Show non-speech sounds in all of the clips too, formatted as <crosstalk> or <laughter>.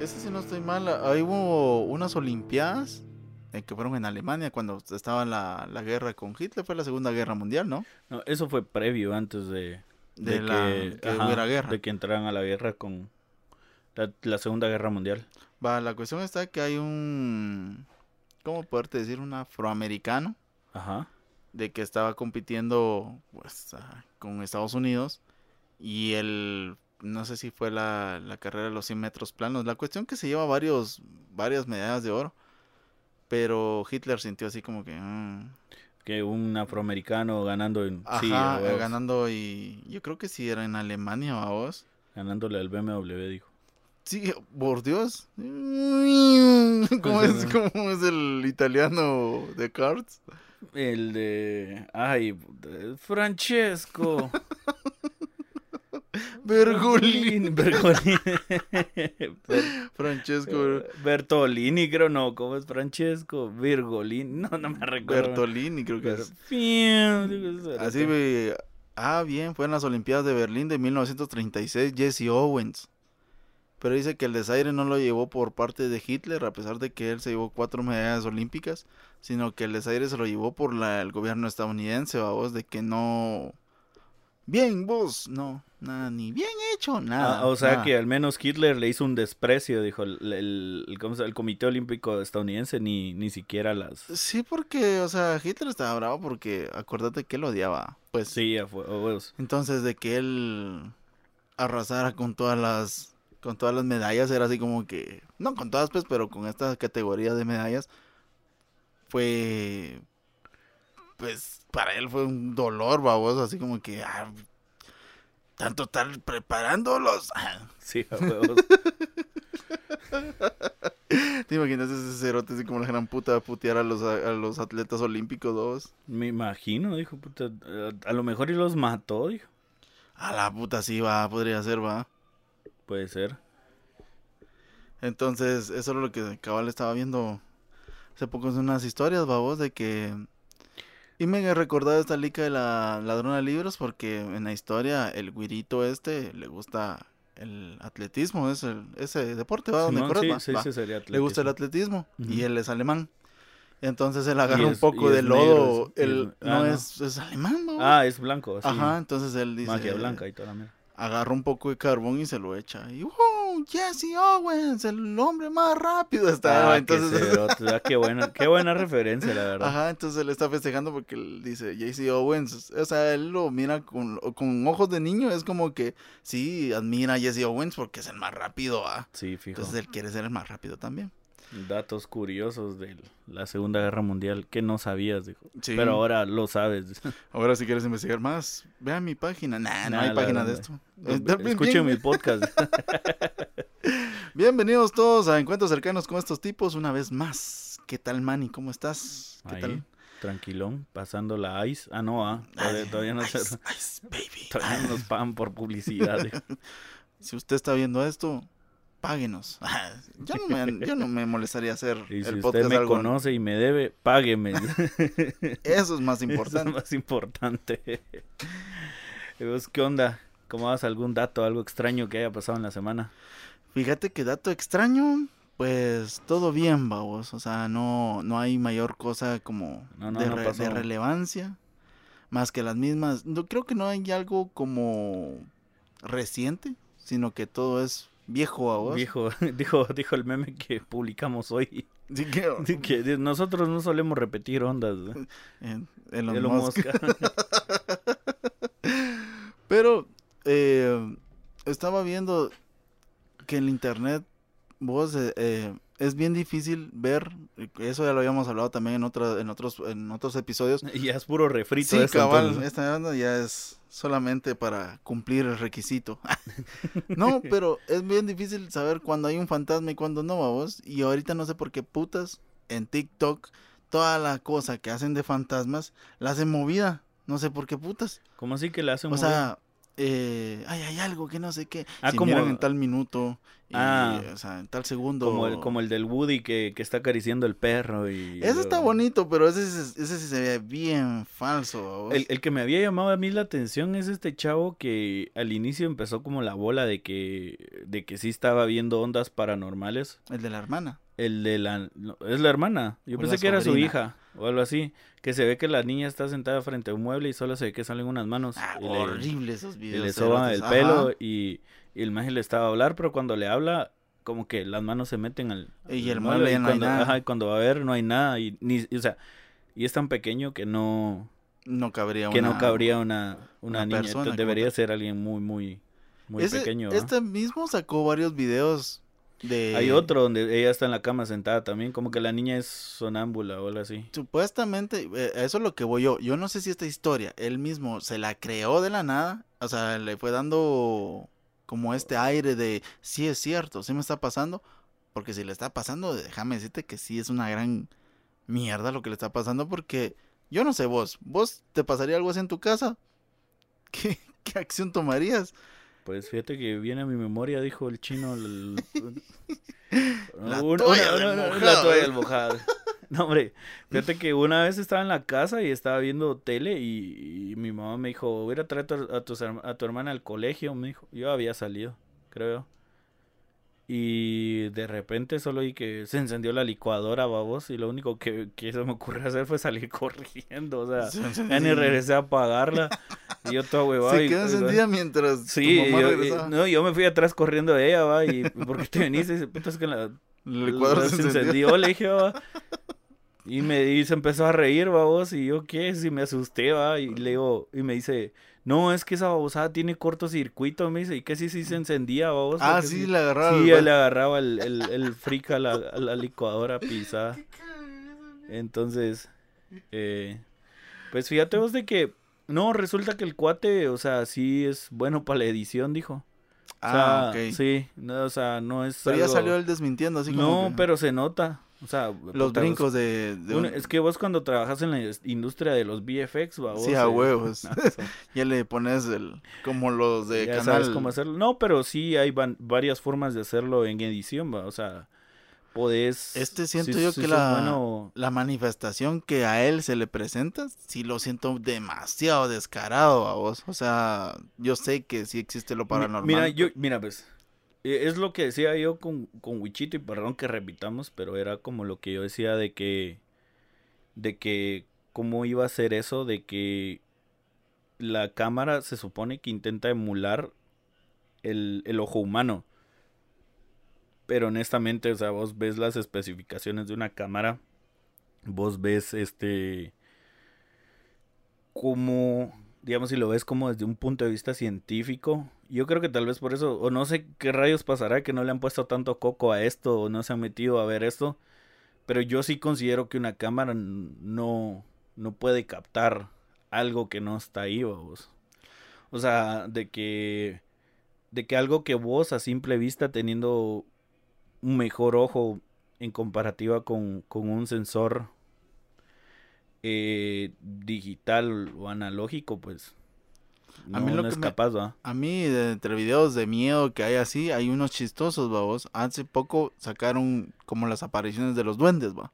Ese sí no estoy mal. Ahí hubo unas Olimpiadas eh, que fueron en Alemania cuando estaba la, la guerra con Hitler. Fue la Segunda Guerra Mundial, ¿no? No, eso fue previo antes de, De la- que hubiera guerra. De que entraran a la guerra con la, la Segunda Guerra Mundial. Va, la cuestión está que hay un. ¿Cómo poderte decir? Un afroamericano Ajá. de que estaba compitiendo pues, ah, con Estados Unidos y él, no sé si fue la, la carrera de los 100 metros planos. La cuestión que se lleva varios, varias medallas de oro, pero Hitler sintió así como que... mm, Que un afroamericano ganando en ajá, ganando y yo creo que sí era en Alemania, ¿a vos? ganándole al BMW, dijo. Sí, por Dios. <laughs> ¿Cómo es, cómo es el italiano de Cards? El de. Ay, Francesco. <laughs> Bergolini. <laughs> Bergolini. <laughs> Ber- Francesco Bertolini, creo no. ¿Cómo es Francesco? Virgolini. No, no me recuerdo. Bertolini, creo que Ber- es. Así, ah, bien, fue en las Olimpiadas de Berlín de 1936, Jesse Owens. Pero dice que el desaire no lo llevó por parte de Hitler, a pesar de que él se llevó cuatro medallas olímpicas, sino que el desaire se lo llevó por la, el gobierno estadounidense, vos, de que no... Bien, vos, no, nada, ni bien hecho, nada. Ah, o sea nada. que al menos Hitler le hizo un desprecio, dijo el, el, Comité Olímpico Estadounidense, ni, ni siquiera las... Sí, porque, o sea, Hitler estaba bravo porque, acuérdate que él odiaba, pues... Sí, a huevos. Entonces, de que él arrasara con todas las con todas las medallas era así como que no con todas pues, pero con esta categoría de medallas fue pues para él fue un dolor, baboso, así como que ah, tanto estar preparándolos. <laughs> Sí. <laughs> ¿Te imaginas ese cerote así como la gran puta a putear a los a, los atletas olímpicos dos? Me imagino, dijo, puta, a lo mejor y los mató, dijo. A la puta sí va, podría ser, va. Puede ser. Entonces, eso es lo que cabal estaba viendo hace poco en unas historias, babos, de que... Y me he recordado esta lica de la ladrona de libros porque en la historia el güirito este le gusta el atletismo, es el, ese deporte, ¿va? ¿Dónde Simón, corres, sí, va? sí, Va. sería Le gusta el atletismo. y él es alemán. Entonces él agarra un poco de lodo, negro, es- él es- no, ah, no. Es, es alemán, babos. Ah, es blanco. Ajá, entonces él dice... Magia blanca y toda la mierda. agarra un poco de carbón y se lo echa. Y ¡uh! Jesse Owens, el hombre más rápido está. Ah, entonces, <laughs> qué, ah, qué buena, qué buena referencia, la verdad. ajá, entonces él está festejando porque él dice Jesse Owens. O sea, él lo mira con, con ojos de niño. Es como que sí, admira a Jesse Owens porque es el más rápido. ¿ah? Sí, fijo. Entonces él quiere ser el más rápido también. Datos curiosos de la Segunda Guerra Mundial que no sabías, dijo. Sí. Pero ahora lo sabes. <laughs> Ahora, si quieres investigar más, vean mi página. Nah, no hay página de esto. Eh, Escuchen mi podcast. <laughs> <laughs> Bienvenidos todos a Encuentros Cercanos con estos tipos una vez más. ¿Qué tal, Manny? ¿Cómo estás? ¿Qué Ahí, tal? tranquilón, pasando la ice. Ah, no, ah, todavía, todavía no, se- Ice, baby. todavía no nos pagan por publicidad. Si usted está viendo esto, páguenos. <laughs> Yo no me, yo no me molestaría hacer <laughs> Y si el usted podcast me algo. conoce y me debe, págueme. <laughs> Eso es más Eso importante. es más importante. ¿Y vos qué onda? ¿Cómo vas? ¿Algún dato, algo extraño que haya pasado en la semana? Fíjate que dato extraño, pues todo bien, vamos. O sea, no, no hay mayor cosa como No, no, de, no re- pasó. de relevancia. Más que las mismas. No, creo que no hay algo como reciente, sino que todo es viejo a vos. Dijo, <laughs> dijo, dijo el meme que publicamos hoy. Así <laughs> que, que nosotros no solemos repetir ondas. ¿eh? eh, Elon Elon Musk. Musk. <laughs> Pero eh, estaba viendo que en el internet vos eh, eh, es bien difícil ver, eso ya lo habíamos hablado también en otra, en otros, en otros episodios. y <laughs> ya es puro refrito. Sí, esto, cabal, entonces. esta banda ya es solamente para cumplir el requisito. <laughs> <laughs> no, pero es bien difícil saber cuando hay un fantasma y cuando no, vos. Y ahorita no sé por qué putas en TikTok toda la cosa que hacen de fantasmas la hacen movida. No sé por qué putas. ¿Cómo así que le hacen O sea, eh, ay, hay algo que no sé qué. Ah, si como- miran en tal minuto, y, Ah. o sea, en tal segundo. Como el, como el del Woody que, que está acariciando el perro y... Ese está bonito, pero ese, sí se ve bien falso. El, el que me había llamado a mí la atención es este chavo que al inicio empezó como la bola de que, de que sí estaba viendo ondas paranormales. El de la hermana. El de la... es la hermana. Yo O pensé que era su hija o algo así. Que se ve que la niña está sentada frente a un mueble y solo se ve que salen unas manos. Ah, y le- horrible esos y videos. le soba el pelo y, y el maje le estaba a hablar, pero cuando le habla, como que las manos se meten al... Y el mueble ya no hay cuando, nada. Ajá, y cuando va a ver no hay nada. Y, ni, o sea, y es tan pequeño que no No cabría que una... no cabría una, una, una niña. Entonces debería ser alguien muy, muy, muy Ese- pequeño. Este mismo sacó varios videos de... Hay otro donde ella está en la cama sentada también, como que la niña es sonámbula o algo así. Supuestamente, eh, eso es lo que voy yo. Yo no sé si esta historia, él mismo se la creó de la nada. O sea, le fue dando como este aire de, sí es cierto, sí me está pasando. Porque si le está pasando, déjame decirte que sí es una gran mierda lo que le está pasando. Porque yo no sé vos, vos te pasaría algo así en tu casa. <laughs> ¿Qué, qué acción tomarías? Pues fíjate que viene a mi memoria, dijo el chino. el- <laughs> La una- toalla una- del una- mojado. La toalla del mojado. <laughs> No, hombre, fíjate que una vez estaba en la casa y estaba viendo tele y, y mi mamá me dijo, voy a traer a tu, a tu hermana al colegio, me dijo. Yo había salido, creo. Y de repente solo oí que se encendió la licuadora, babos, y lo único que, que se me ocurrió hacer fue salir <laughs> corriendo, o sea, ya ni regresé a apagarla. Y yo todo huevado. Se y- quedó y- encendida mientras Sí, tu mamá yo, regresaba. no, yo me fui atrás corriendo de ella, va, y porque te venís y dice, puta, es que la, El la- se se encendió. encendió, le dije, va. Y me y se empezó a reír, va, vos, y yo, ¿qué? Si me asusté, va, y le digo, y me dice, no, es que esa babosada tiene cortocircuito, me dice, y que sí, sí se encendía, va, vos. Ah, porque sí, le agarraba. Sí, el- él le agarraba el, el, el frica a la, a la licuadora pisada. <laughs> Entonces, eh, pues fíjate vos de que, no, resulta que el cuate, o sea, sí es bueno para la edición, dijo. O Ah, sea, ok. sí, no, o sea, no es Pero ya salió él desmintiendo, así como No, que pero se nota. O sea, los puta, brincos de... un- es que vos cuando trabajas en la industria de los VFX, va, Sí, a eh, huevos. <laughs> no, o sea, <laughs> Ya le pones el... Como los de ya canal... sabes cómo hacerlo. No, pero sí hay van- varias formas de hacerlo en edición, va. O sea, podés... Este siento si- yo si que la, bueno- la manifestación que a él se le presenta, sí lo siento demasiado descarado a vos. O sea, yo sé que sí existe lo paranormal. Mira, yo, mira, pues, eh, es lo que decía yo con, con Wichito, y perdón que repitamos, pero era como lo que yo decía de que, de que, cómo iba a ser eso, de que la cámara se supone que intenta emular el, el ojo humano. Pero honestamente, o sea, vos ves las especificaciones de una cámara, vos ves este, como, digamos, si lo ves como desde un punto de vista científico, yo creo que tal vez por eso, o no sé qué rayos pasará que no le han puesto tanto coco a esto, o no se han metido a ver esto, pero yo sí considero que una cámara no, no puede captar algo que no está ahí, vos. O sea, de que, de que algo que vos a simple vista teniendo un mejor ojo en comparativa con, con un sensor eh, digital o analógico, pues A no, mí lo no es capaz, ¿va? A mí, de entre videos de miedo que hay así, hay unos chistosos, babos. Hace poco sacaron como las apariciones de los duendes, va.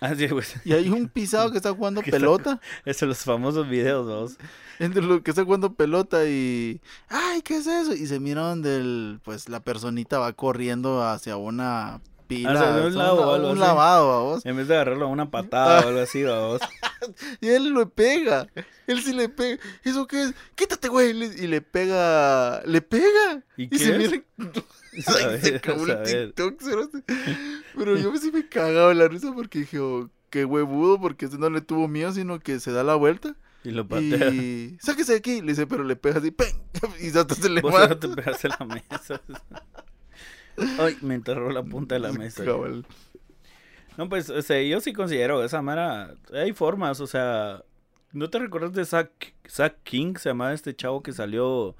Ah, sí, pues, Y hay un pisado que está jugando <laughs> pelota. <laughs> esos los famosos videos, vamos. Entre los que está jugando pelota y. ¡Ay, qué es eso! Y se mira donde el, pues, la personita va corriendo hacia una pila. Un o sea, lavado, vamos. En vez de agarrarlo a una patada o algo así, vamos. <laughs> Y él le pega. Él sí le pega. ¿Eso qué es? Quítate, güey. Y le pega. Le pega. ¿Y Y qué se es? mira. A <laughs> <laughs> Ay, se acabó a el. TikTok. Pero yo sí me cagaba la risa porque dije, oh, qué huevudo, porque este no le tuvo miedo, sino que se da la vuelta. Y lo patea. Y sáquese de aquí. Le dice, pero le pega así. ¡peng! Y hasta se le Vos no te pegaste la mesa. Ay, me enterró la punta de la <laughs> mesa. Cabal. No, pues, o sea, yo sí considero esa mara. Hay formas, o sea. ¿No te recuerdas de Zack, Zack King? Se llamaba este chavo que salió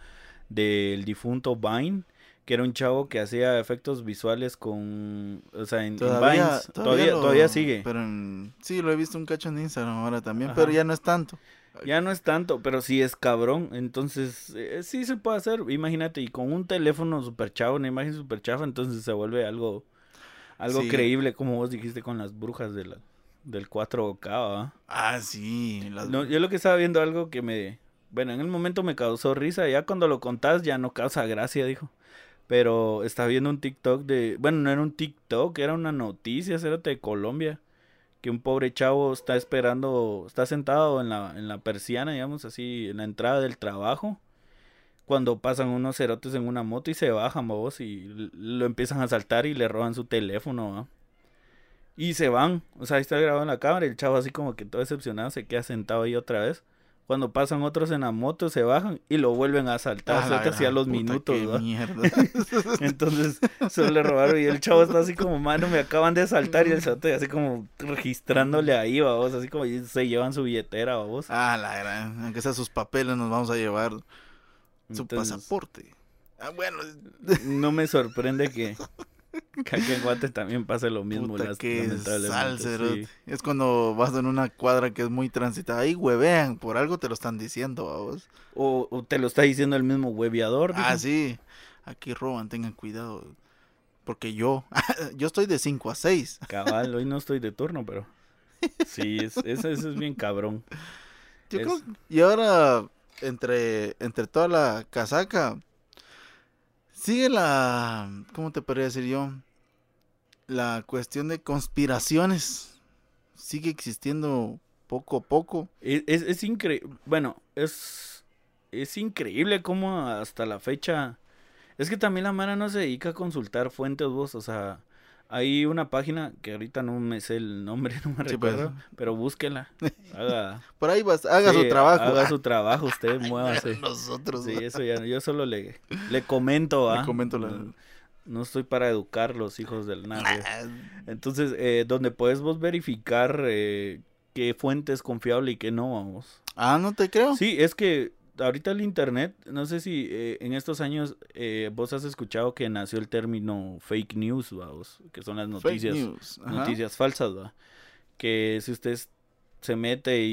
del difunto Vine. Que era un chavo que hacía efectos visuales con. O sea, en, en Todavía, Vines. Todavía, lo- todavía sigue. Pero en- sí, lo he visto un cacho en Instagram ahora también, Ajá. pero ya no es tanto. Ya no es tanto, pero sí es cabrón. Entonces, eh, sí se puede hacer. Imagínate, y con un teléfono super chavo, una imagen super chafa, entonces se vuelve algo, algo Sí. creíble, como vos dijiste con las brujas de la, del 4K. ¿va? Ah, sí. las- No, yo lo que estaba viendo algo que me... Bueno, en el momento me causó risa, ya cuando lo contás ya no causa gracia, dijo. Pero estaba viendo un TikTok de... Bueno, no era un TikTok, era una noticia, cérate, de Colombia. Que un pobre chavo está esperando, está sentado en la, en la persiana, digamos así, en la entrada del trabajo. Cuando pasan unos cerotes en una moto y se bajan, vos, y lo empiezan a saltar y le roban su teléfono, ¿va? Y se van, o sea, ahí está grabado en la cámara y el chavo así como que todo decepcionado se queda sentado ahí otra vez. Cuando pasan otros en la moto se bajan y lo vuelven a asaltar, Ah, así a los puta, minutos, qué <laughs> mierda. Entonces se le robaron y el chavo está así como, mano, me acaban de asaltar y el cerote así como registrándole ahí, vamos, así como y se llevan su billetera, vamos. ah, la gran. Aunque sea sus papeles, nos vamos a llevar su Entonces, pasaporte. Ah, bueno. No me sorprende que, que aquí en Guate también pase lo mismo, Puta, las- que sí. Es cuando vas en una cuadra que es muy transitada. Ahí huevean, por algo te lo están diciendo, vos. O, o te lo está diciendo el mismo hueveador. Ah, dijo. sí. Aquí roban, tengan cuidado. Porque yo, <laughs> yo estoy de 5 a 6. Cabal, hoy no <laughs> estoy de turno, pero. Sí, es, eso, eso es bien cabrón. Yo Es- creo- y ahora, entre, entre toda la casaca, sigue la, ¿cómo te podría decir yo? La cuestión de conspiraciones. Sigue existiendo poco a poco. Es, es, es increíble. Bueno, es. Es increíble cómo hasta la fecha. Es que también la Mara no se dedica a consultar fuentes vos. O sea, hay una página que ahorita no me sé el nombre, <laughs> no me Sí, pues. recuerdo. Pero búsquenla. Haga, <laughs> Por ahí vas, haga sí, su trabajo. Haga su <laughs> trabajo, usted muévase. Nosotros. Sí, eso ya. Yo solo le, le comento, Le ¿ah? comento la- No, estoy para educar los hijos del nadie. Ah, Entonces, eh, donde puedes vos verificar eh, qué fuente es confiable y qué no, vamos. Ah, no te creo. Sí, es que ahorita el internet, no sé si eh, en estos años eh, vos has escuchado que nació el término fake news, vamos, que son las noticias, noticias falsas, ¿va? Que si usted s- se mete y,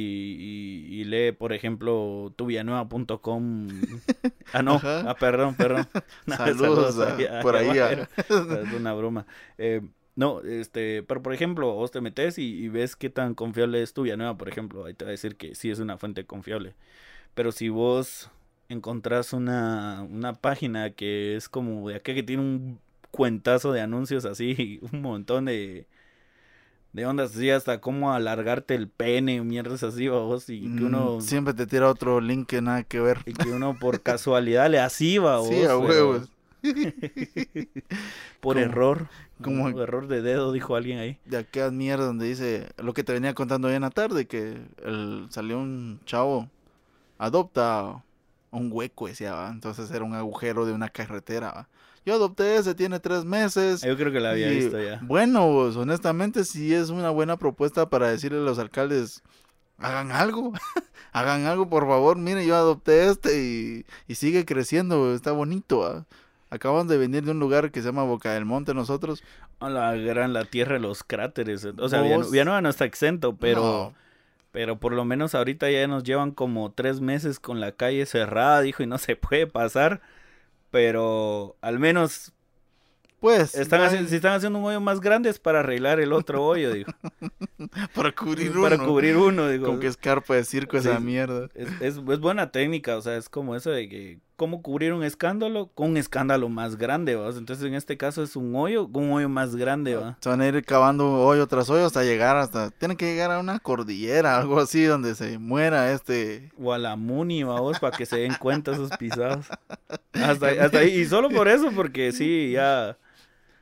y- y lee, por ejemplo, tuvianueva.com. <laughs> Ah, no, Ajá. ah, perdón, perdón. <laughs> <laughs> No, Saludos a- por ahí a- es una broma. Eh, no, este, pero por ejemplo, vos te metes y, y ves qué tan confiable es tu Villanueva, por ejemplo, ahí te va a decir que sí es una fuente confiable. Pero si vos encontrás una, una página que es como de acá que tiene un cuentazo de anuncios así, un montón de, de ondas así, hasta cómo alargarte el pene, mierdas así, vos, y que Mm, uno, Siempre te tira otro link que nada que ver. y que uno por casualidad le así, va, vos, <laughs> Sí, a huevos. <laughs> por Como- error. como- error de dedo, dijo alguien ahí. de aquella mierda donde dice lo que te venía contando hoy en la tarde, que el, salió un chavo, adopta un hueco, decía, ¿va? entonces era un agujero de una carretera. ¿va? Yo adopté ese, tiene tres meses. Yo creo que la había y, visto ya. Bueno, pues, honestamente sí es una buena propuesta para decirle a los alcaldes, hagan algo, <laughs> hagan algo por favor, mire, yo adopté este y, y sigue creciendo, está bonito. ¿va? Acabamos de venir de un lugar que se llama Boca del Monte nosotros. La gran, la tierra de los cráteres. O sea, Villanueva no está exento, pero, No, pero por lo menos ahorita ya nos llevan como tres meses con la calle cerrada, dijo, y no se puede pasar. Pero al menos pues, están hay- haciendo, si están haciendo un hoyo más grande es para arreglar el otro hoyo, dijo. <laughs> para cubrir para uno. cubrir uno, digo. Con que escarpa de circo esa mierda. Es, es, es buena técnica, o sea, es como eso de que cómo cubrir un escándalo con un escándalo más grande, ¿va? Entonces en este caso es un hoyo con un hoyo más grande, ¿va? Se van a ir cavando hoyo tras hoyo hasta llegar hasta... Tienen que llegar a una cordillera, <laughs> algo así, donde se muera este... O a la Muni, vamos, para que se den cuenta esos pisados. <laughs> Hasta, hasta ahí, y solo por eso, porque <laughs> sí, ya,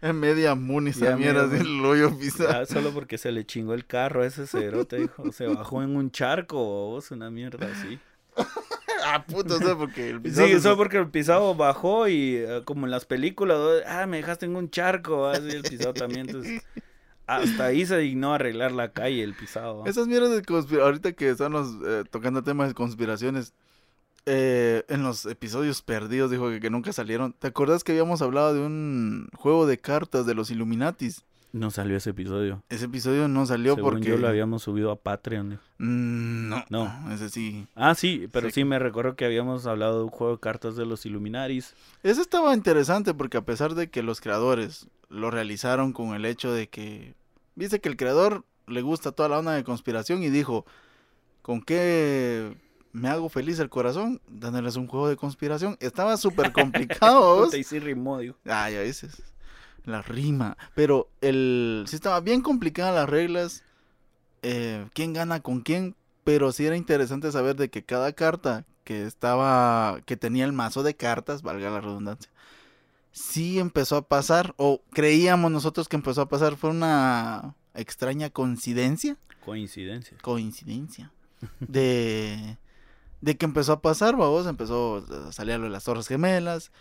En media muni esa mierda, media así, el hoyo pisado. solo porque se le chingó el carro a ese cerote, dijo, se bajó en un charco, vos, una mierda así. <laughs> Ah, puto, o sea, porque el pisado... Sí, solo porque el pisado bajó y eh, como en las películas, ah, me dejaste en un charco, así el pisado también, entonces hasta ahí se dignó arreglar la calle el pisado. Esas mierdas de conspiraciones, ahorita que estamos eh, tocando temas de conspiraciones, eh, en los episodios perdidos, dijo que, que nunca salieron. ¿Te acuerdas que habíamos hablado de un juego de cartas de los Illuminatis? No salió ese episodio. Ese episodio no salió Según porque... yo lo habíamos subido a Patreon. Mm, no, No. ese sí. Ah, sí, pero Sí. sí me recuerdo que habíamos hablado de un juego de cartas de los Illuminaris. Ese estaba interesante porque a pesar de que los creadores lo realizaron con el hecho de que... Dice que el creador le gusta toda la onda de conspiración y dijo, ¿con qué me hago feliz el corazón? Dándoles un juego de conspiración. Estaba súper complicado. <laughs> Ah, ya dices. La rima. Pero el sí estaba bien complicada las reglas. eh, quién gana con quién. Pero sí era interesante saber de que cada carta que estaba. que tenía el mazo de cartas, valga la redundancia. Sí empezó a pasar. O creíamos nosotros que empezó a pasar. Fue una extraña coincidencia. Coincidencia. Coincidencia. De. De que empezó a pasar, vamos. Empezó a salir lo de las Torres Gemelas.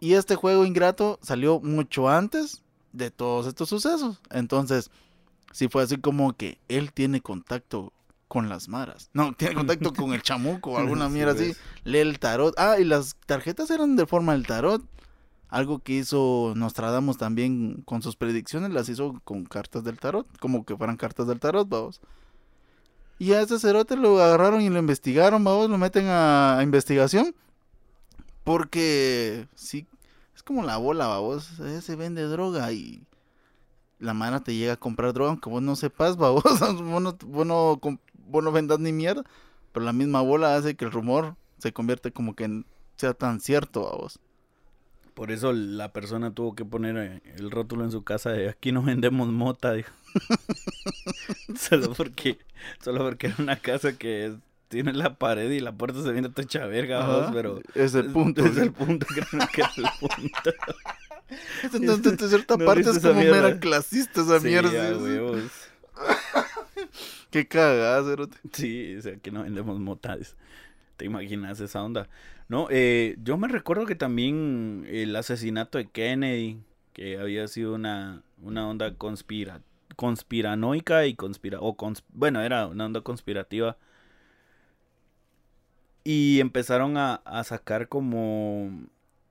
Y este juego ingrato salió mucho antes de todos estos sucesos. Entonces, sí fue así como que él tiene contacto con las maras. No, <laughs> tiene contacto <laughs> con el chamuco o alguna mierda así. Lee el tarot. Ah, y las tarjetas eran de forma del tarot. Algo que hizo Nostradamus también con sus predicciones, las hizo con cartas del tarot. Como que fueran cartas del tarot, vamos. Y a ese cerote lo agarraron y lo investigaron, vamos, lo meten a, a investigación. Porque sí, es como la bola, eh, se vende droga y la mano te llega a comprar droga, aunque vos no sepas, <laughs> vos. vos, no, vos, no, vendas ni mierda. Pero la misma bola hace que el rumor se convierte como que sea tan cierto, vos. Por eso la persona tuvo que poner eh, el rótulo en su casa de aquí no vendemos mota, dijo. <laughs> solo porque, solo porque era una casa que tiene la pared y la puerta se viene toda hecha verga, pero es el punto. Es el punto, creo que es el punto. <laughs> Entonces, de cierta ¿No parte es como mera clasista esa Sí, mierda. a. <laughs> Qué cagada, cerote. Sí, o sea, que no vendemos motas. ¿Te imaginas esa onda? No, eh, yo me recuerdo que también el asesinato de Kennedy, que había sido una, una onda conspira, conspiranoica y conspira, o cons- bueno, era una onda conspirativa. Y empezaron a, a sacar como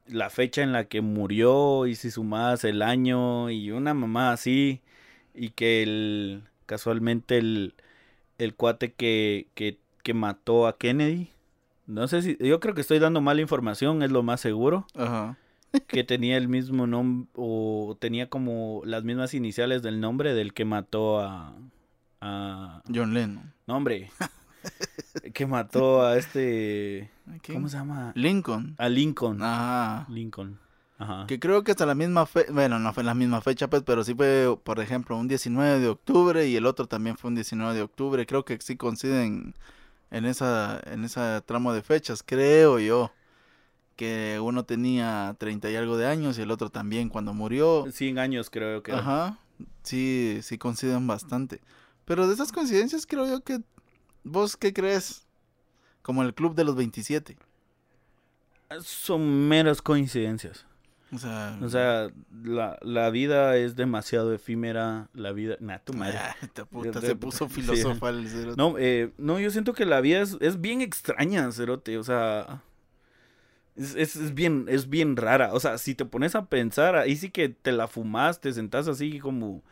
la fecha en la que murió y si sumabas el año y una mamá así. Y que el, casualmente el, el cuate que, que, que mató a Kennedy. No sé si, yo creo que estoy dando mala información, es lo más seguro. Ajá. Que tenía el mismo nombre, o tenía como las mismas iniciales del nombre del que mató a. a John Lennon. no, hombre. <laughs> <laughs> que mató a este. ¿Quién? ¿Cómo se llama? Lincoln. A Lincoln. Ajá. Lincoln. Ajá. Que creo que hasta la misma fecha, bueno, no fue la misma fecha, pues, pero sí fue, por ejemplo, un 19 de octubre y el otro también fue un 19 de octubre. Creo que sí coinciden en esa, en esa tramo de fechas, creo yo. Que uno tenía 30 y algo de años y el otro también cuando murió. 100 años creo que. Ajá. Sí, sí coinciden bastante. Pero de esas coincidencias creo yo que... ¿Vos qué crees? Como el club de los 27. Son meras coincidencias. O sea... O sea, la, la vida es demasiado efímera. La vida. Nah, tu madre. Ah, <laughs> esta puta Yo- se puso <laughs> sí. filosofal. el. No, eh, no, yo siento que la vida es, es bien extraña, Cerote. O sea, es, es, es bien, es bien rara. O sea, si te pones a pensar, ahí sí que te la fumas, te sentás así como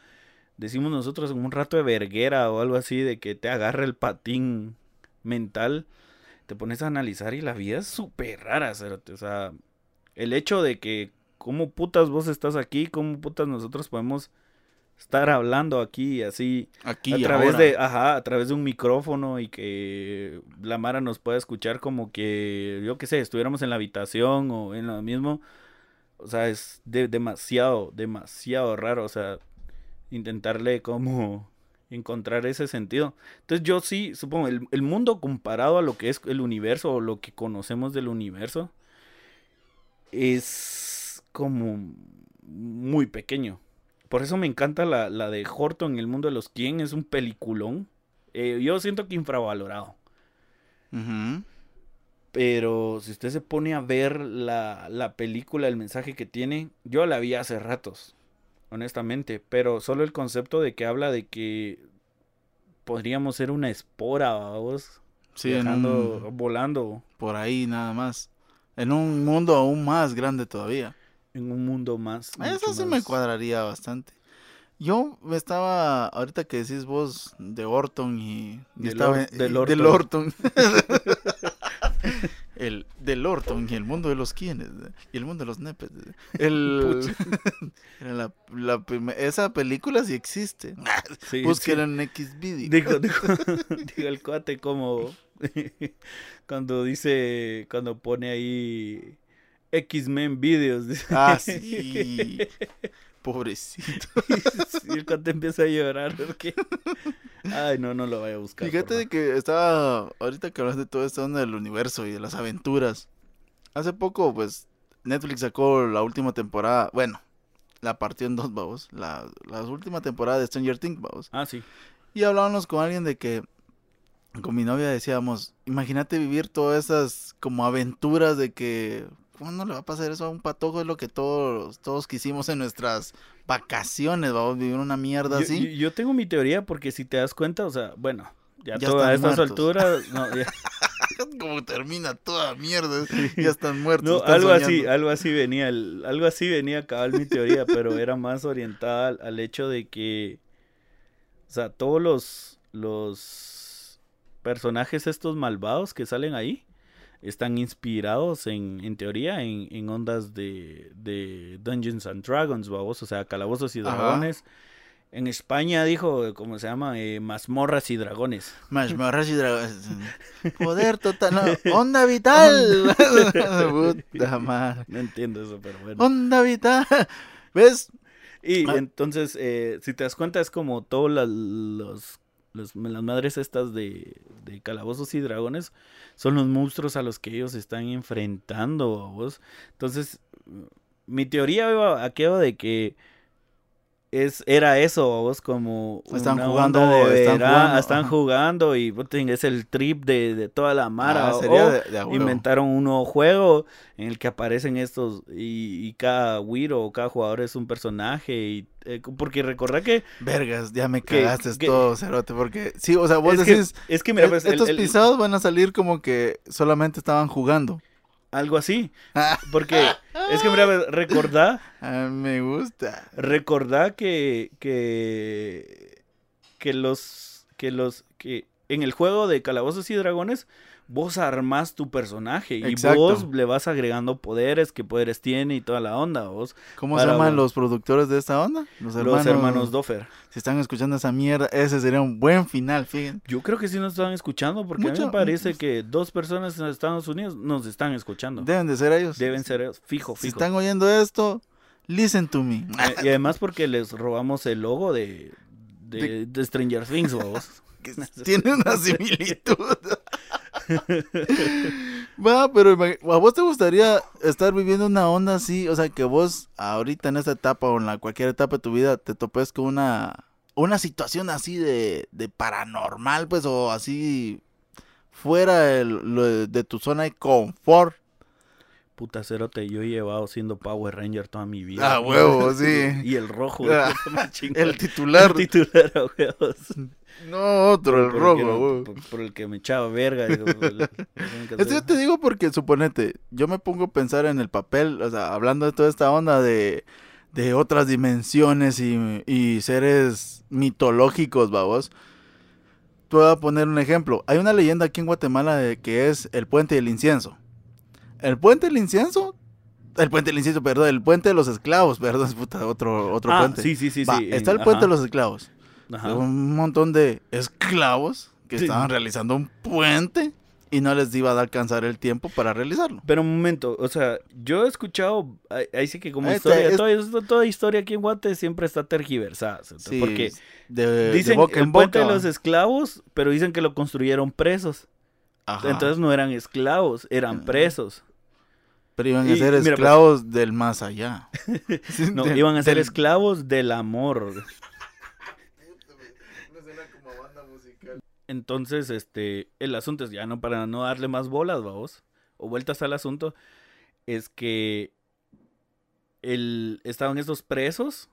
decimos nosotros, en un rato de verguera o algo así, de que te agarra el patín mental. Te pones a analizar y la vida es súper rara. O sea, el hecho de que, ¿cómo putas vos estás aquí? ¿Cómo putas nosotros podemos estar hablando aquí así? Aquí a través ahora. de ajá a través de un micrófono y que la Mara nos pueda escuchar como que yo qué sé estuviéramos en la habitación o en lo mismo o sea es de- demasiado demasiado raro o sea intentarle como <laughs> encontrar ese sentido entonces yo sí supongo el, el mundo comparado a lo que es el universo o lo que conocemos del universo es como muy pequeño por eso me encanta la, la de Horton, El mundo de los quién, es un peliculón. Eh, yo siento que infravalorado. Pero si usted se pone a ver la, la película, el mensaje que tiene, yo la vi hace ratos, honestamente. Pero solo el concepto de que habla de que podríamos ser una espora, vos, Sí, viajando, un- volando por ahí nada más. En un mundo aún más grande todavía. en un mundo más. Eso sí me cuadraría bastante. Yo me estaba, ahorita que decís vos de Orton y, Del estaba Or- del del Orton. <laughs> El del Orton y el mundo de los quienes y el mundo de los nepes. <laughs> El <laughs> era la, la prime- esa película sí existe. <laughs> Sí, en X video. Dijo, dijo el cuate como cuando dice, cuando pone ahí X-Men videos. Ah, sí. Pobrecito. <laughs> Y el cuate empieza a llorar porque... Ay, no, no lo vaya a buscar. Fíjate de que estaba, ahorita que hablas de todo esto del universo y de las aventuras. Hace poco, pues, Netflix sacó la última temporada, bueno, la partió en dos, vamos, la, la última temporada de Stranger Things, vamos. favor. Ah, sí. Y hablábamos con alguien de que, con mi novia decíamos, imagínate vivir todas esas como aventuras de que, ¿cuándo le va a pasar eso a un patojo? Es lo que todos, todos quisimos en nuestras vacaciones, vamos, vivir una mierda Yo, así. yo- yo tengo mi teoría porque si te das cuenta, o sea, bueno, ya, Ya todas estas muertos. alturas... No, ya- <laughs> como termina toda mierda. Ya están muertos. No, están algo así, algo así venía, el- algo así venía cabal mi teoría, pero era más orientada al, al hecho de que, o sea, todos los, los personajes estos malvados que salen ahí están inspirados en, en teoría en, en ondas de, de Dungeons and Dragons, babos, o sea, calabozos y Ajá. dragones. En España dijo, ¿cómo se llama? Eh, mazmorras y dragones. Mazmorras y dragones. <laughs> Poder total. no, onda <laughs> vital. Puta madre. No entiendo eso, pero bueno. Onda vital. <laughs> ¿Ves? Y Ah. entonces, eh, si te das cuenta, es como todas las, los, las madres estas de, calabozos y dragones son los monstruos a los que ellos están enfrentando, ¿a vos. Entonces, mi teoría iba a va de que es, era eso, ¿a vos, como Están una jugando, de están jugando, están ajá. jugando y puta, es el trip de, de toda la mara. Ah, o- sería o de- de a huevo. inventaron un nuevo juego en el que aparecen estos y, y cada Wiro o cada jugador es un personaje y eh, porque recordá que Vergas, ya me cagaste que- todo, Cerote. Porque, sí, o sea, vos es, que, decís. es que mira "Eh, pues el- estos el- pisados van a salir como que solamente estaban jugando. Algo así <laughs> porque es que mira recordá ah, me gusta. recordá que que que los que los que en el juego de calabozos y dragones vos armás tu personaje y vos le vas agregando poderes, qué poderes tiene y toda la onda, vos. ¿Cómo Para- se llaman los productores de esta onda? Los Los hermanos Doffer. Si están escuchando esa mierda, ese sería un buen final, fíjense. Yo creo que sí nos están escuchando porque a mí me parece que dos personas en Estados Unidos nos están escuchando. Deben de ser ellos. Deben ser ellos, fijo, Si fijo. están oyendo esto, listen to me. Eh, Y además porque les robamos el logo de, de, de Stranger Things, vos. <laughs> Tiene una similitud. <laughs> <laughs> Va, pero ¿a vos te gustaría estar viviendo una onda así? O sea, que vos ahorita en esta etapa o en la cualquier etapa de tu vida te topes con una, una situación así de, de paranormal, pues, o así fuera lo- de tu zona de confort. Puta cerote, yo he llevado siendo Power Ranger toda mi vida. Ah, huevo, <laughs> sí. Y el rojo. Ah. <laughs> El titular. El titular, a huevos. No, otro, el Por rojo, huevo. por, por el que me echaba verga. Esto <laughs> yo te digo porque, suponete, yo me pongo a pensar en el papel, o sea, hablando de toda esta onda de, de otras dimensiones y, y seres mitológicos, babos. Te voy a poner un ejemplo. Hay una leyenda aquí en Guatemala de que es el puente del incienso. El puente del incienso, el puente del incienso, perdón, el puente de los esclavos, <laughs> perdón, es puta, otro, otro Ah, puente. sí, sí, sí. Va, sí, está el ajá, puente de los esclavos. ajá. Un montón de esclavos que Sí. estaban realizando un puente y no les iba a alcanzar el tiempo para realizarlo. Pero un momento, o sea, yo he escuchado, ahí, sí que como historia, es- toda, historia aquí en Guate siempre está tergiversada. ¿sí? Sí, porque de, de dicen boca el en puente de los esclavos, pero dicen que lo construyeron presos. Ajá. Entonces no eran esclavos, eran Ah. presos. Pero iban a y ser mira, pues- esclavos del más allá. <laughs> No, de- iban a ser del- esclavos del amor. <laughs> Entonces, este, el asunto es ya no para no darle más bolas, vamos, o vueltas al asunto, es que el, estaban estos presos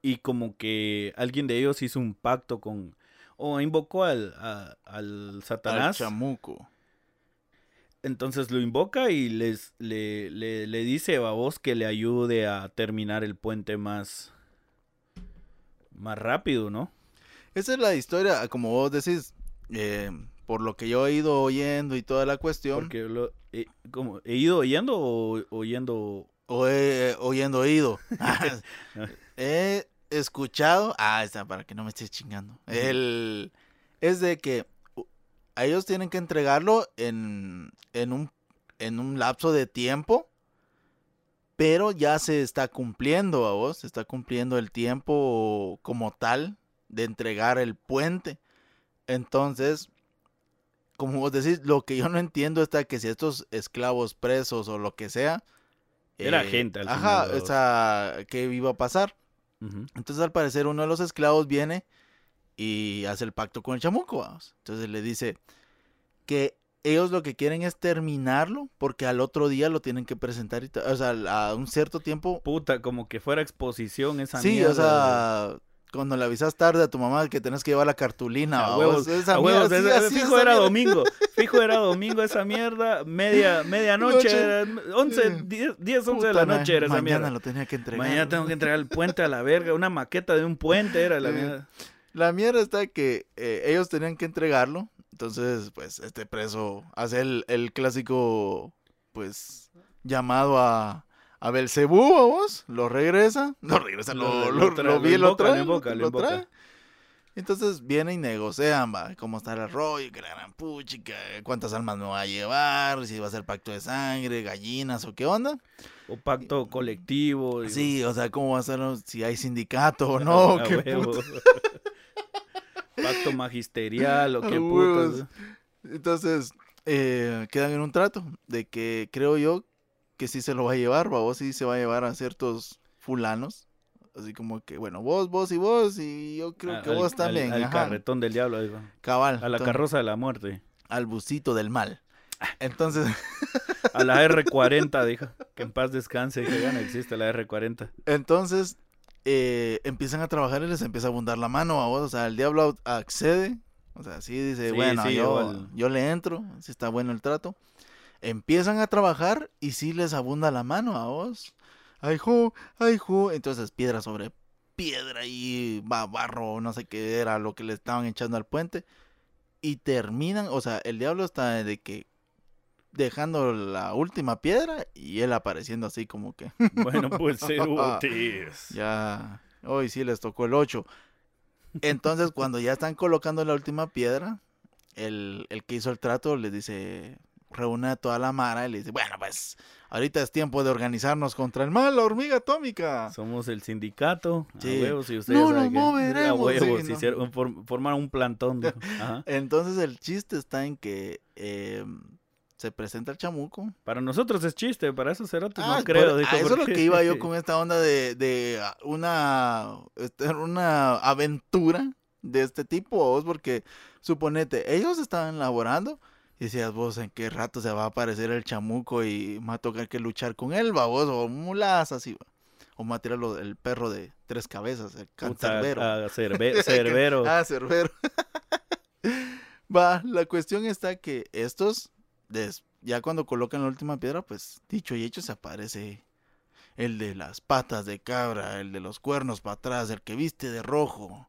y como que alguien de ellos hizo un pacto con, o invocó al, a- al Al Satanás. chamuco. Entonces lo invoca y les le, le, le dice a vos que le ayude a terminar el puente más más rápido, ¿no? Esa es la historia, como vos decís, eh, por lo que yo he ido oyendo y toda la cuestión. Porque lo, he, como, ¿he ido oyendo o oyendo? O he, oyendo oído. he <laughs> <laughs> escuchado. Ah, está, para que no me estés chingando. El, es de que ellos tienen que entregarlo en, en, un, en un lapso de tiempo. Pero ya se está cumpliendo a vos. Se está cumpliendo el tiempo como tal de entregar el puente. Entonces, como vos decís, lo que yo no entiendo está que si estos esclavos presos o lo que sea. Era eh, gente al Ajá, o sea, ¿qué iba a pasar? Entonces, al parecer, uno de los esclavos viene y hace el pacto con el chamuco. Vamos. Entonces le dice que ellos lo que quieren es terminarlo porque al otro día lo tienen que presentar. Y o sea, a un cierto tiempo. Puta, como que fuera exposición esa Sí, o sea, cuando le avisas tarde a tu mamá que tenés que llevar la cartulina. A huevos, esa fijo era domingo. Fijo era domingo esa mierda. Media, medianoche, 11, 10, 11 de la noche era esa mierda. Mañana lo tenía que entregar. Mañana tengo que entregar el puente a la verga. Una maqueta de un puente era la mierda. La mierda está que eh, ellos tenían que entregarlo. Entonces, pues, este preso hace el, el clásico, pues, llamado a a Belcebú, a vos, lo regresa, <laughs> no regresa, lo, lo, lo, vi, lo trae, lo trae. Entonces viene y negocian, va, cómo está el rollo, que la gran puchica, cuántas almas me va a llevar, si va a ser pacto de sangre, gallinas o qué onda. O pacto colectivo. Sí, o sea, cómo va a ser, si hay sindicato o <laughs> no, qué <laughs> Pacto magisterial o qué putas. Entonces, eh, quedan en un trato de que creo yo que sí se lo va a llevar, vos sí se va a llevar a ciertos fulanos. Así como que, bueno, vos, vos y vos, y yo creo que vos también. Al, carretón del diablo, digo. Cabal. A la carroza de la muerte. Al busito del mal. Entonces. <laughs> a la R40, <laughs> dijo. Que en paz descanse, que ya no existe la R40. Entonces, eh, empiezan a trabajar y les empieza a abundar la mano a vos. O sea, el diablo accede. O sea, sí dice, bueno, yo, yo le entro, si está bueno el trato empiezan a trabajar y sí les abunda la mano a vos. Ay, jo, ay, jo. Entonces, piedra sobre piedra y barro, no sé qué era lo que le estaban echando al puente. Y terminan, o sea, el diablo está de que dejando la última piedra y él apareciendo así como que. <laughs> Bueno, pues <laughs> Ya, hoy sí les tocó el 8. Entonces, cuando ya están colocando la última piedra, el, el que hizo el trato les dice, reúne a toda la mara y le dice, bueno, pues ahorita es tiempo de organizarnos contra el mal, la hormiga atómica. Somos el sindicato. Sí. A ustedes no nos moveremos. <laughs> formaron un plantón. <laughs> Entonces el chiste está en que eh, se presenta el chamuco. Para nosotros es chiste, para esos cerotes no ah, creo. eso es lo que iba yo <laughs> con esta onda de, de una, este, una aventura de este tipo, porque suponete, ellos estaban laborando y decías vos, ¿en qué rato se va a aparecer el chamuco y va a tocar que luchar con él, va vos? O mulas así, va. O va a tirar el perro de tres cabezas, el cancerbero. Ah, <laughs> cerbero. ah, cerbero. <laughs> va, la cuestión está que estos, ya cuando colocan la última piedra, pues dicho y hecho se aparece el de las patas de cabra, el de los cuernos para atrás, el que viste de rojo,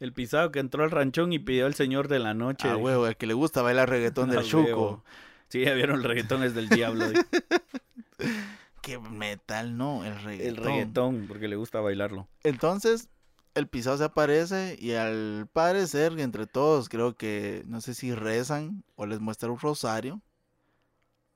el pisado que entró al ranchón y pidió al señor de la noche. Ah, huevo, el que le gusta bailar reggaetón <laughs> del ah, chuco. Sí, ya vieron el reggaetón es del diablo. <laughs> Qué metal, ¿no? El reggaetón. El reggaetón, porque le gusta bailarlo. Entonces, el pisado se aparece y al parecer, entre todos, creo que, no sé si rezan o les muestra un rosario.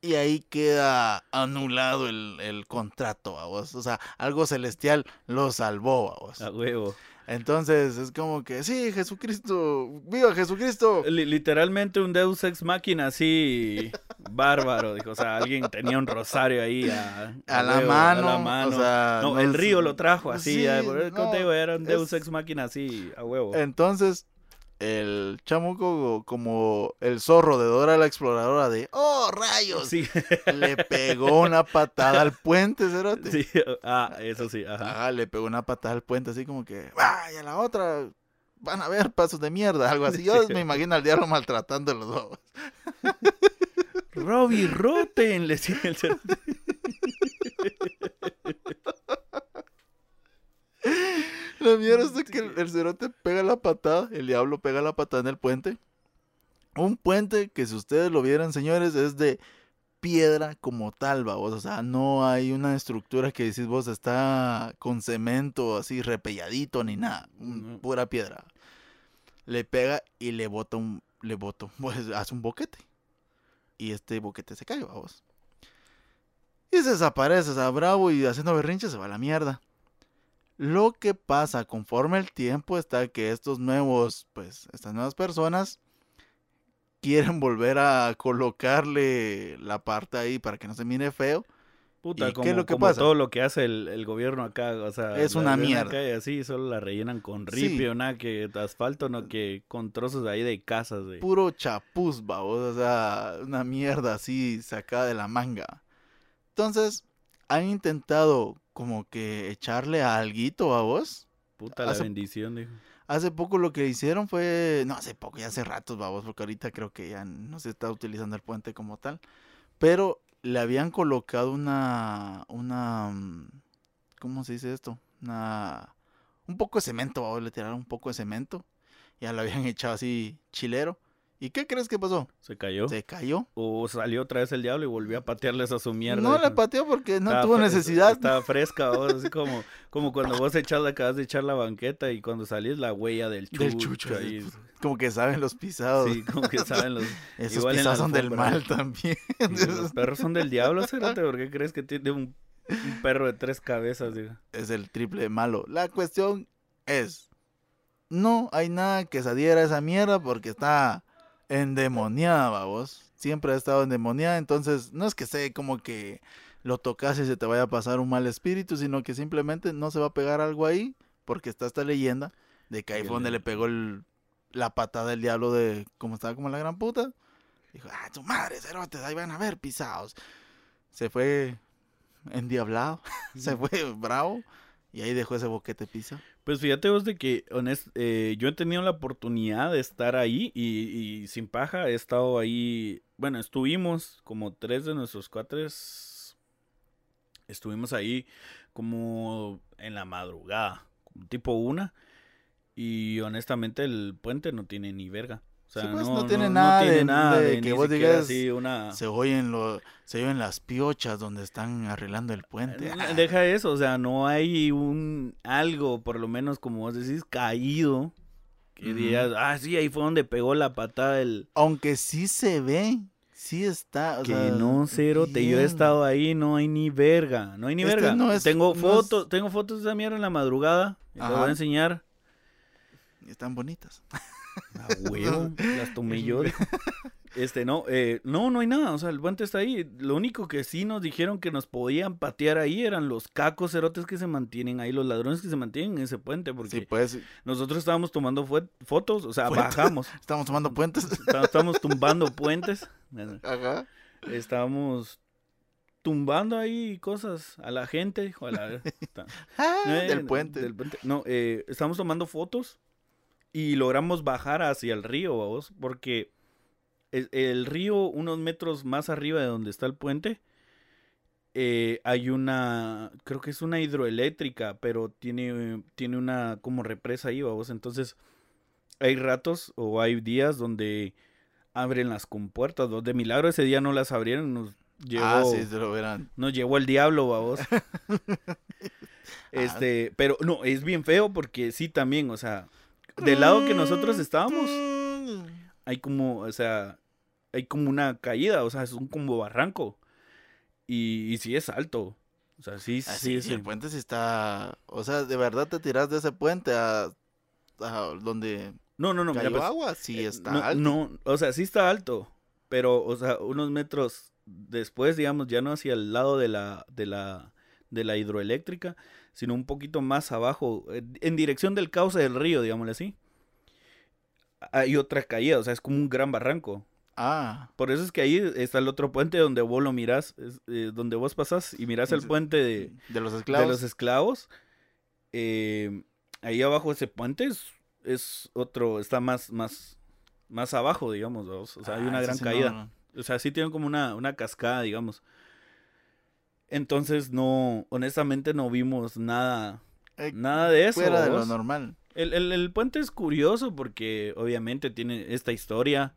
Y ahí queda anulado el, el contrato, a vos. O sea, algo celestial lo salvó a vos. A huevo. Entonces es como que, sí, Jesucristo, viva Jesucristo. literalmente un Deus ex máquina así bárbaro, dijo, o sea, alguien tenía un rosario ahí a, la, mano, no, el río lo trajo así, era un Deus ex máquina así, a huevo. Entonces, el chamuco como el zorro de Dora la exploradora de ¡Oh, rayos! Sí. Le pegó una patada al puente, cerote. Sí, ah, eso sí, ajá. Ah, le pegó una patada al puente así como que ¡vaya la otra! Van a ver pasos de mierda, algo así. Yo me imagino al diablo maltratando a los dos. Robbie Rotten, le decía el cerote. <laughs> La mierda es de que el, el cerote pega la patada, el diablo pega la patada en el puente. Un puente que si ustedes lo vieran, señores, es de piedra como tal, vos. O sea, no hay una estructura que decís vos está con cemento así repelladito ni nada. No. Pura piedra. Le pega y le bota un. Le bota, <laughs> pues hace un boquete. Y este boquete se cae, vamos. Y se desaparece, o sea, bravo y haciendo berrinche se va a la mierda. Lo que pasa conforme el tiempo está que estos nuevos, pues, estas nuevas personas quieren volver a colocarle la parte ahí para que no se mire feo. Puta, ¿Y como, lo que como todo lo que hace el, el gobierno acá, o sea, Es una mierda. y así, solo la rellenan con Sí. ripio, nada que asfalto, no que con trozos ahí de casas, güey. Puro chapuz, babos, o sea, una mierda así sacada de la manga. Entonces, han intentado como que echarle a alguito a vos. Puta la hace- bendición, dijo. Hace poco lo que hicieron fue, no hace poco, ya hace ratos, babos, porque ahorita creo que ya no se está utilizando el puente como tal. Pero le habían colocado una, una, mm, ¿cómo se dice esto? Una, un poco de cemento, babos, le tiraron un poco de cemento. Ya lo habían <laughs> echado así chilero. ¿Y qué crees que pasó? Se cayó. Se cayó. O salió otra vez el diablo y volvió a patearles a su mierda. No le pateó porque no Estaba tuvo necesidad. Estaba <laughs> fresca, vos, así como, como cuando vos echas, acabas de echar la banqueta y cuando salís la huella del chucho. Del chucho, ahí. Como que saben los pisados. Sí, como que saben los, <laughs> Esos igual la pisados son del mal también. los <laughs> perros son del diablo, Cérate, ¿por qué crees que tiene un, un perro de tres cabezas? digo? es el triple de malo. La cuestión es, no hay nada que se adhiera a esa mierda porque está endemoniada, vamos. Siempre ha estado endemoniada, entonces no es que sea como que lo tocas y se te vaya a pasar un mal espíritu, sino que simplemente no se va a pegar algo ahí porque está esta leyenda de que ahí fue donde le- pegó el- la patada del diablo de como estaba como la gran puta. Dijo, ah, tu madre, cerotes, ahí van a ver pisados. Se fue endiablado, <laughs> se fue bravo y ahí dejó ese boquete piso. Pues fíjate vos de que eh, yo he tenido la oportunidad de estar ahí y, sin paja he estado ahí, bueno, estuvimos como tres de nuestros cuatres, estuvimos ahí como en la madrugada, tipo una, y honestamente el puente no tiene ni verga. O sea, Sí, pues, no, no tiene nada de- de que ni vos digas, así una... Se oyen, lo, se oyen las piochas donde están arreglando el puente. Eh, Ah, Deja eso, o sea, no hay un algo, por lo menos como vos decís, caído. Que Ujú. digas, ah, sí, ahí fue donde pegó la patada el... Aunque sí se ve, sí está. o Que sea, no, cerote, yo he estado ahí, no hay ni verga, no hay ni Este verga. no es- tengo no es- fotos, tengo fotos de esa mierda en la madrugada, te voy a enseñar. Están bonitas. <laughs> A huevo, <laughs> las tomé yo. <laughs> Este, no, eh, no, no hay nada, o sea, el puente está ahí. Lo único que sí nos dijeron que nos podían patear ahí eran los cacos cerotes que se mantienen ahí, los ladrones que se mantienen en ese puente, porque Sí, pues, nosotros estábamos tomando fotos, o sea, bajamos, <laughs> estamos tomando puentes. está- estábamos tumbando puentes, Ajá. estábamos tumbando ahí cosas a la gente, a la- Ah, Eh, del puente. del puente. No, eh, estamos tomando fotos y logramos bajar hacia el río, vamos, porque el, el río, unos metros más arriba de donde está el puente, eh, hay una, creo que es una hidroeléctrica, pero tiene, tiene una como represa ahí, vamos, entonces hay ratos o hay días donde abren las compuertas, ¿vos? de milagro ese día no las abrieron, nos llevó, Ah, sí, se lo verán. nos llevó el diablo, vamos. <laughs> Este, pero no, es bien feo porque sí también, o sea, del lado que nosotros estábamos, hay como, o sea, hay como una caída, o sea, es un como barranco. Y, y sí es alto. O sea, sí, Ah, sí, sí, es el puente sí está. O sea, de verdad te tiras de ese puente a, a donde No, no, no, mira, cayó pues, agua. Sí, eh, está no, alto. no, o sea, sí está alto, pero, o sea, unos metros después, digamos, ya no hacia el lado de la, de la, de la hidroeléctrica, sino un poquito más abajo, eh, en dirección del cauce del río, digámosle así. Hay otra caída, o sea, es como un gran barranco. Ah, Por eso es que ahí está el otro puente donde vos lo mirás, es, eh, donde vos pasás y mirás el puente de, de los de esclavos. los esclavos. Eh, ahí abajo ese puente es, es otro, está más, más, más abajo, digamos. ¿vos? O sea, hay Ah, una gran sí caída. no. O sea, sí tiene como una, una cascada, digamos. Entonces, no, honestamente no vimos nada Eh, Nada de eso. Fuera de lo normal. El, el- el puente es curioso porque obviamente tiene esta historia.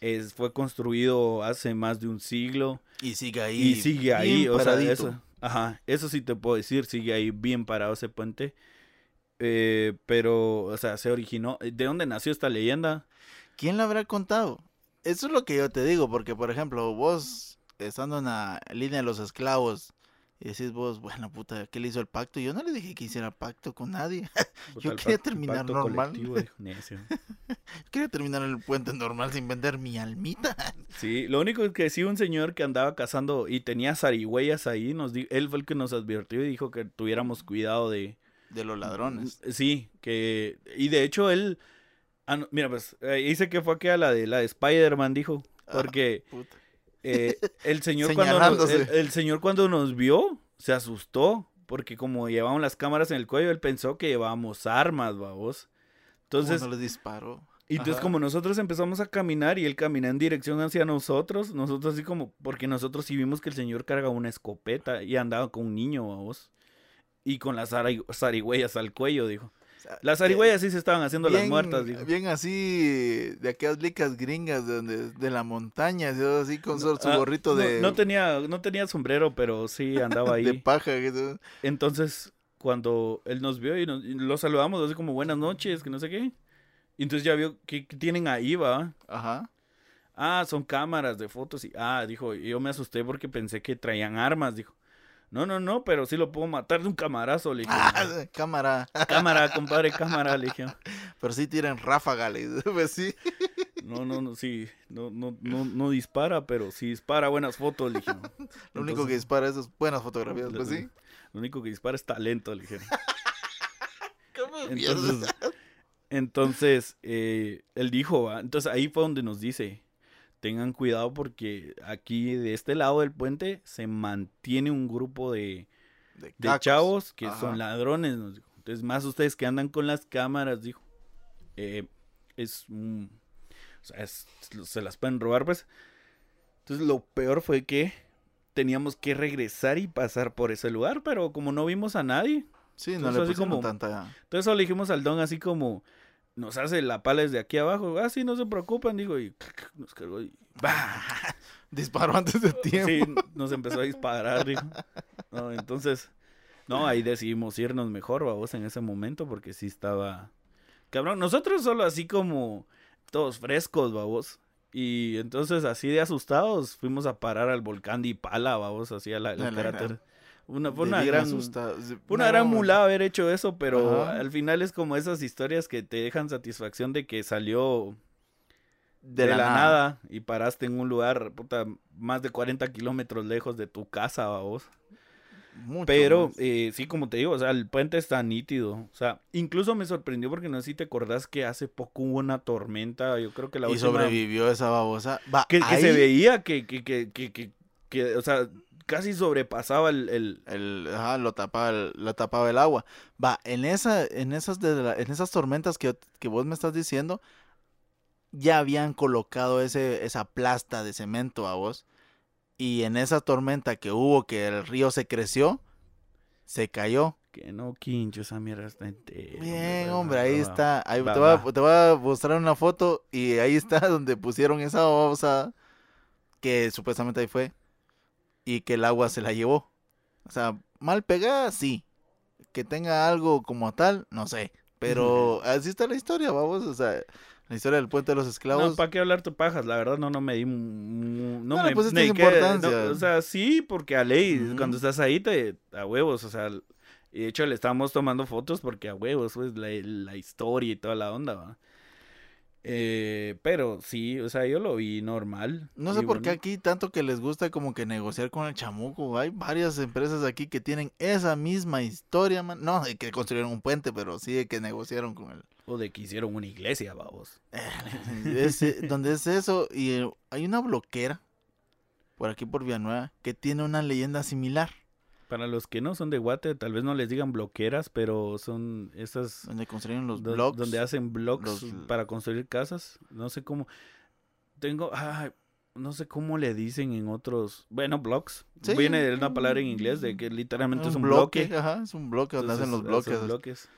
Es, fue construido hace más de un siglo Y sigue ahí. y sigue ahí. O sea, eso, ajá, eso sí te puedo decir, sigue ahí bien parado ese puente. Eh, pero, o sea, se originó. ¿De dónde nació esta leyenda? ¿Quién lo habrá contado? Eso es lo que yo te digo, porque por ejemplo, vos estando en la línea de los esclavos y decís vos, bueno, puta, ¿qué le hizo el pacto? Yo no le dije que hiciera pacto con nadie. <laughs> Puta, el quería pacto- normal. dijo, necio. <laughs> Quería terminar el puente normal sin vender mi almita. <laughs> Sí, lo único es que sí, un señor que andaba cazando y tenía zarigüeyas ahí, nos di- él fue el que nos advirtió y dijo que tuviéramos cuidado de, De los ladrones. Sí, que. Y de hecho él. ah, no, mira, pues eh, dice que fue aquella la de la de Spider-Man, dijo. Porque Puta. Eh, el señor cuando nos, el, señor cuando nos vio, se asustó. Porque como llevaban las cámaras en el cuello, él pensó que llevábamos armas, vamos. Entonces, les disparó. y entonces Ajá. como nosotros empezamos a caminar y él camina en dirección hacia nosotros, nosotros así como, porque nosotros sí vimos que el señor carga una escopeta y andaba con un niño, vamos. Y con las zari- zarigüeyas al cuello, dijo. Las eh, zarigüeyas sí se estaban haciendo las muertas, dijo. Bien así, de aquellas licas gringas de, donde, de la montaña, así con su, su Ah, gorrito de, No, tenía, no tenía sombrero, pero sí andaba <laughs> de ahí. paja. que eso- Entonces, cuando él nos vio y, nos, y lo saludamos, así como buenas noches, que no sé qué. Y entonces ya vio que, que tienen ahí, va. Ajá. Ah, son cámaras de fotos. Y, ah, dijo, yo me asusté porque pensé que traían armas, dijo. No, no, no, pero sí lo puedo matar de un camarazo, le dije. <laughs> Ah, cámara. Cámara, <laughs> compadre, cámara, le dije. Pero sí tiran ráfaga, le dice, pues sí. No, no, no, sí, no, no, no, no dispara, pero sí dispara buenas fotos, le dije. <laughs> Lo único que dispara es buenas fotografías, pues sí. Lo único que dispara es talento, le dijeron. ¿Cómo Entonces, entonces eh, él dijo, ¿va? entonces ahí fue donde nos dice, tengan cuidado porque aquí de este lado del puente se mantiene un grupo de, de, chavos que Ajá. son ladrones, nos dijo. Entonces, más ustedes que andan con las cámaras, dijo. Eh, es, un- o sea, es- se las pueden robar, pues. Entonces, lo peor fue que teníamos que regresar y pasar por ese lugar, pero como no vimos a nadie, Sí, no Entonces, le así como- tanta... entonces solo dijimos al don así como, nos hace la pala desde aquí abajo, ah, sí, no se preocupen, digo, y nos cargó y ¡bah! <laughs> Disparó antes de tiempo. Sí, nos empezó a disparar, dijo. No, entonces, no, ahí decidimos irnos mejor, vamos, en ese momento, porque sí estaba... Cabrón, nosotros solo así como todos frescos, vamos. Y entonces así de asustados fuimos a parar al volcán de Ipala, vamos, así a la, la Una, fue una gran... una gran No, mulada haber hecho eso, pero Ajá. al final es como esas historias que te dejan satisfacción de que salió de, la, nada. y paraste en un lugar, puta, más de 40 kilómetros lejos de tu casa, vos. Mucho Pero eh, sí, como te digo, o sea, el puente está nítido. O sea, incluso me sorprendió porque no sé si te acordás que hace poco hubo una tormenta, yo creo que la y última... sobrevivió esa babosa. Va, Que, que se veía que, que, que, que, que, que, o sea, casi sobrepasaba el... el- El, ajá, lo tapaba el, lo tapaba el agua. Va, en esa, en esas de la- en esas tormentas que, que vos me estás diciendo, ya habían colocado ese, esa plasta de cemento a vos. Y en esa tormenta que hubo, que el río se creció, se cayó. Que no, quincho, esa mierda está entera. Bien, hombre, ahí va. está. Ahí Va, te, voy a, va. te voy a mostrar una foto y ahí está <laughs> donde pusieron esa babosa que supuestamente ahí fue y que el agua se la llevó. O sea, mal pegada, sí. Que tenga algo como tal, no sé. Pero <laughs> así está la historia, vamos. O sea, la historia del puente de los esclavos. No, ¿para qué hablar tu pajas? La verdad, no, no me di. No, me pusiste dediqué- importancia. no, o sea, sí, porque a ley, cuando estás ahí, te. A huevos, o sea. Y de hecho, le estábamos tomando fotos porque a huevos, pues, la, la historia y toda la onda, ¿va? Eh, pero sí, o sea, yo lo vi normal. No sé por qué aquí tanto que les gusta como que negociar con el chamuco. Hay varias empresas aquí que tienen esa misma historia, man. No de que construyeron un puente, pero sí de que negociaron con él. O de que hicieron una iglesia, vamos. <laughs> Ese, donde es eso. Y eh, hay una bloquera por aquí por Villanueva que tiene una leyenda similar. Para los que no son de Guate, tal vez no les digan bloqueras, pero son esas Donde construyeron los do- blogs. donde hacen blogs los- para construir casas. No sé cómo. Tengo. ay, no sé cómo le dicen en otros, bueno, blogs. Sí. Viene de una palabra en inglés de que literalmente es un bloque. bloque. Ajá, es un bloque donde hacen los bloques. esos bloques.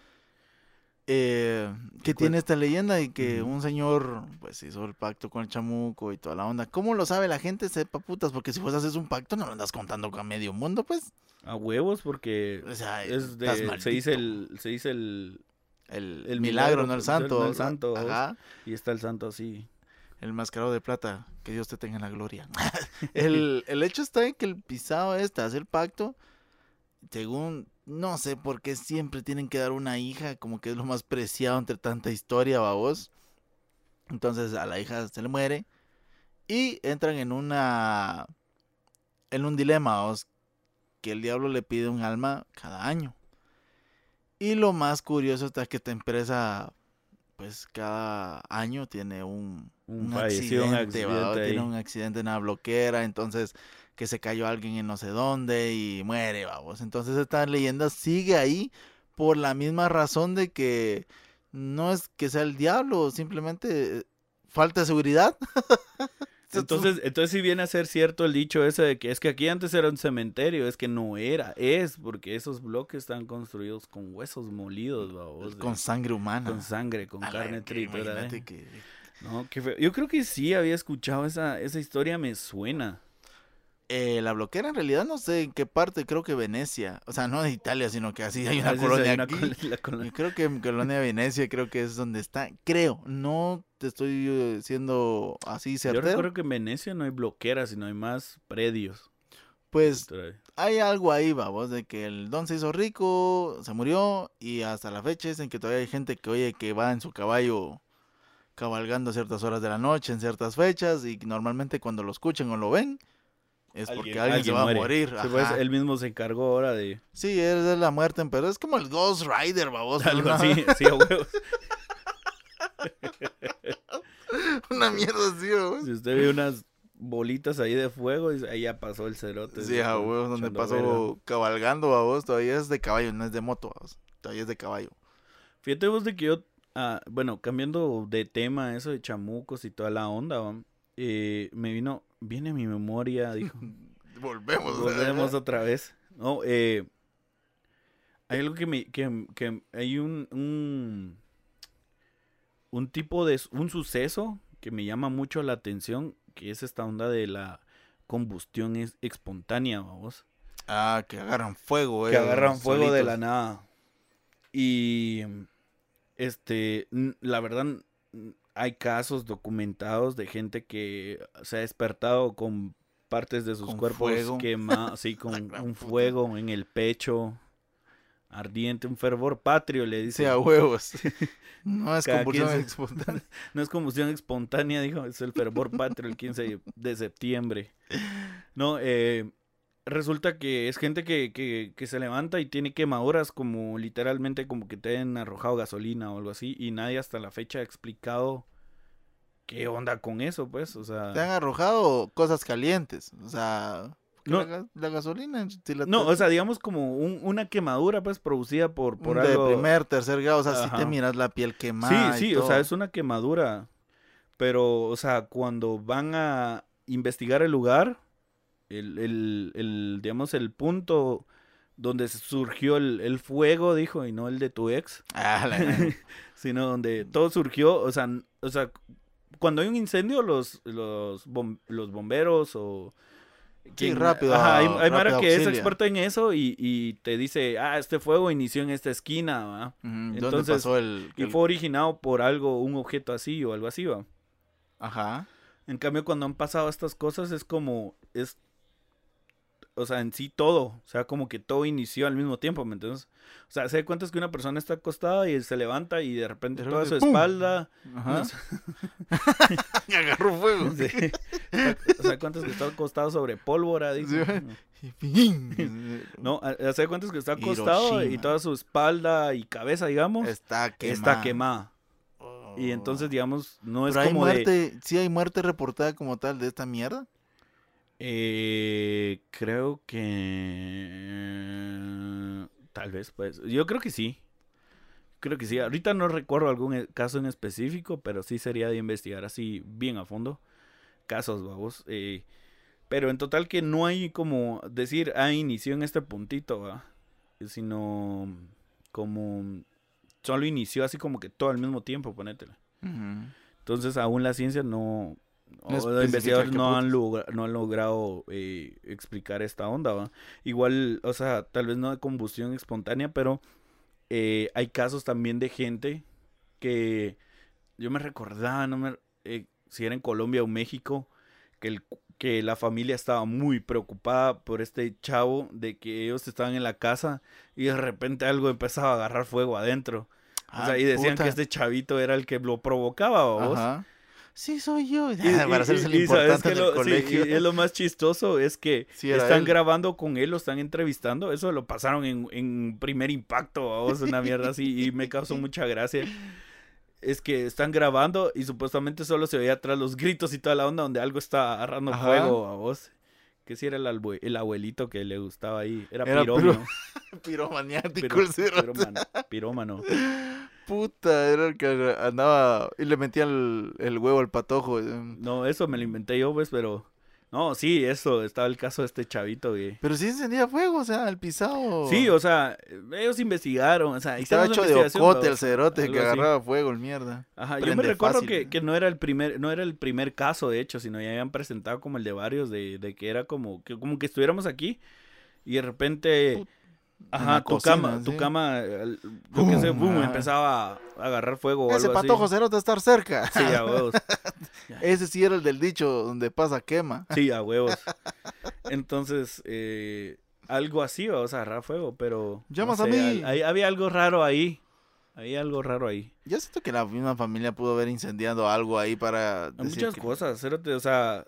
Eh, que tiene esta leyenda y que un señor pues hizo el pacto con el chamuco y toda la onda. ¿Cómo lo sabe la gente? Sepa putas, porque si vos haces un pacto no lo andas contando con medio mundo, pues. A huevos porque O sea, es de, se dice el, se dice el, el, el milagro, milagro, no el no santo. el o sea, santo. Ajá. y está el santo así. El mascarado de plata, que Dios te tenga en la gloria. <laughs> el, el hecho está en que el pisado este hace el pacto, según, no sé por qué siempre tienen que dar una hija, como que es lo más preciado entre tanta historia, babos. Entonces a la hija se le muere y entran en una, en un dilema, babos, que el diablo le pide un alma cada año. Y lo más curioso está que esta empresa, pues cada año tiene un, Un un fallecido, un accidente, tiene un accidente en la bloquera, entonces que se cayó alguien en no sé dónde y muere, vamos. Entonces esta leyenda sigue ahí por la misma razón de que no es que sea el diablo, simplemente eh, falta de seguridad. <laughs> Entonces, entonces sí viene a ser cierto el dicho ese de que es que aquí antes era un cementerio, es que no era, es porque esos bloques están construidos con huesos molidos, babos, de- con sangre humana. con sangre, con A carne imagínate ¿eh? que No, qué feo. Yo creo que sí había escuchado esa, esa historia, me suena. Eh, la bloquera en realidad no sé en qué parte, creo que Venecia. O sea, no de Italia, sino que así hay una colonia hay una aquí. col- <laughs> la colonia. Yo creo que en Colonia Venecia creo que es donde está. Creo, no te estoy eh, siendo así Yo certero. recuerdo que en Venecia no hay bloqueras, sino hay más predios. Pues hay algo ahí, vamos, de que el don se hizo rico, se murió y hasta la fecha dicen que todavía hay gente que oye que va en su caballo cabalgando a ciertas horas de la noche, en ciertas fechas y normalmente cuando lo escuchen o lo ven es porque alguien, se va muere. a morir. Sí, pues, él mismo se encargó ahora de Sí, es de la muerte, pero es como el Ghost Rider, vamos. algo así, sí, a huevos. <laughs> una mierda así, vamos. Si usted ve unas bolitas ahí de fuego, dice, ahí ya pasó el cerote. Sí, a huevos, donde pasó verga. cabalgando, vamos. Todavía es de caballo, no es de moto. Todavía es de caballo. Fíjate vos de que yo, ah, bueno, cambiando de tema, eso de chamucos y toda la onda. Eh, me vino, viene a mi memoria, dijo, <laughs> Volvemos. volvemos otra vez. No, eh, hay algo que me, que, que hay un, un, un tipo de, un suceso que me llama mucho la atención, que es esta onda de la combustión es- espontánea, vamos. Ah, que agarran fuego, eh. que agarran fuego de la nada. Y este, la verdad, hay casos documentados de gente que se ha despertado con partes de sus Con cuerpos fuego. quemadas, <laughs> así con un puta. fuego en el pecho, ardiente, un fervor patrio, le dice. Sí, a huevos. <laughs> No es Cada se- espontánea. <laughs> No es combustión espontánea, dijo, es el fervor patrio el 15 de septiembre. No, eh, resulta que es gente que, que, que se levanta y tiene quemaduras como literalmente como que te han arrojado gasolina o algo así y nadie hasta la fecha ha explicado qué onda con eso, pues, o sea... Te han arrojado cosas calientes. O sea, No. la, ga- la gasolina. si la No, o sea, digamos como un- una quemadura pues producida por, por de algo... primer, tercer grado. O sea, si te miras la piel quemada. Sí, y sí, o sea, es una quemadura. Pero, o sea, cuando van a investigar el lugar, el, el, el, digamos, el punto donde surgió el, el fuego, dijo, y no el de tu ex, <laughs> Ah, la <laughs> sino donde todo surgió, o sea, o sea, cuando hay un incendio, los, los, bom- los bomberos o... Sí, rápido, Ajá, hay, hay Mara que es experta en eso y, y te dice, ah, este fuego inició en esta esquina, ¿va? Ujú, ¿Dónde Entonces, pasó el, Y fue originado por algo, un objeto así o algo así, ¿va? Ajá. En cambio, cuando han pasado estas cosas es como, es, o sea, en sí todo, o sea, como que todo inició al mismo tiempo, ¿me entiendes? O sea, se da cuenta que una persona está acostada y se levanta y de repente toda su espalda, Ajá. <laughs> Y agarró fuego. <laughs> sí, o sea, cuentas que está acostado sobre pólvora, dice. <laughs> No, se da cuenta que está acostado y toda su espalda y cabeza, digamos, Está quemada. está quemada. Y Oh. entonces, digamos, no es hay como de... muerte, sí hay muerte reportada como tal de esta mierda. Eh, creo que tal vez pues yo creo que sí. Creo que sí. Ahorita no recuerdo algún e- caso en específico, pero sí sería de investigar así bien a fondo. casos, vamos. Eh, pero en total que no hay como decir, ah, inició en este puntito, ¿va? Sino como solo inició así como que todo al mismo tiempo, ponétela. Entonces aún la ciencia no, los investigadores no han, no han logrado eh, explicar esta onda, ¿va? Igual, o sea, tal vez no de combustión espontánea, pero eh, hay casos también de gente que yo me recordaba, no me, eh, si era en Colombia o México, que, el, que la familia estaba muy preocupada por este chavo, de que ellos estaban en la casa y de repente algo empezaba a agarrar fuego adentro. o sea, y decían que este chavito era el que lo provocaba, ¿vos? Sí soy yo. <laughs> Para hacerse lo importante en el colegio. es lo más chistoso es que están grabando con él, lo están entrevistando. Eso lo pasaron en, en primer impacto, vos, una mierda así, y me causó mucha gracia. Es que están grabando y supuestamente solo se veía atrás los gritos y toda la onda donde algo está agarrando fuego a vos. Que si era el, el, abuelito que le gustaba ahí. Era, pirómano. <laughs> piromaniático el pirómano, pirómano. Puta, era el que andaba y le metía el, huevo al patojo. Eh. No, eso me lo inventé yo, pues, pero... No, sí, eso, estaba el caso de este chavito, güey. Pero sí encendía fuego, o sea, el pisado. Sí, o sea, ellos investigaron, o sea... Estaba hecho de ocote el cerote que agarraba fuego, el mierda. Ajá, yo me recuerdo que, que, no era el primer, no era el primer caso, de hecho, sino ya habían presentado como el de varios, de, de que era como que, como que estuviéramos aquí y de repente... Ajá, tu cama, tu cama, yo qué sé, boom, empezaba a agarrar fuego. Ese patojo cero de estar cerca. Sí, a huevos. <laughs> Ese sí era el del dicho donde pasa quema. Sí, a huevos. <laughs> Entonces, eh, algo así vamos a agarrar fuego, pero. Llamas a mí. había algo raro ahí. Hay algo raro ahí. Yo siento que la misma familia pudo haber incendiado algo ahí para. muchas cosas, o sea,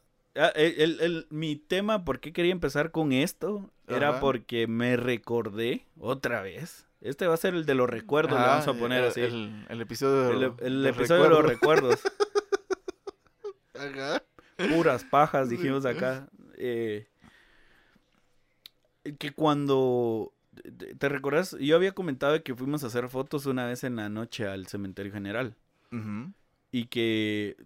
el, el, mi tema, ¿por qué quería empezar con esto? Era porque me recordé otra vez. Este va a ser el de los recuerdos, le vamos a poner así. El, episodio, de, el, episodio de los recuerdos. <laughs> Puras pajas, dijimos acá. Eh, que cuando. ¿Te recordás? Yo había comentado que fuimos a hacer fotos una vez en la noche al cementerio general. Y que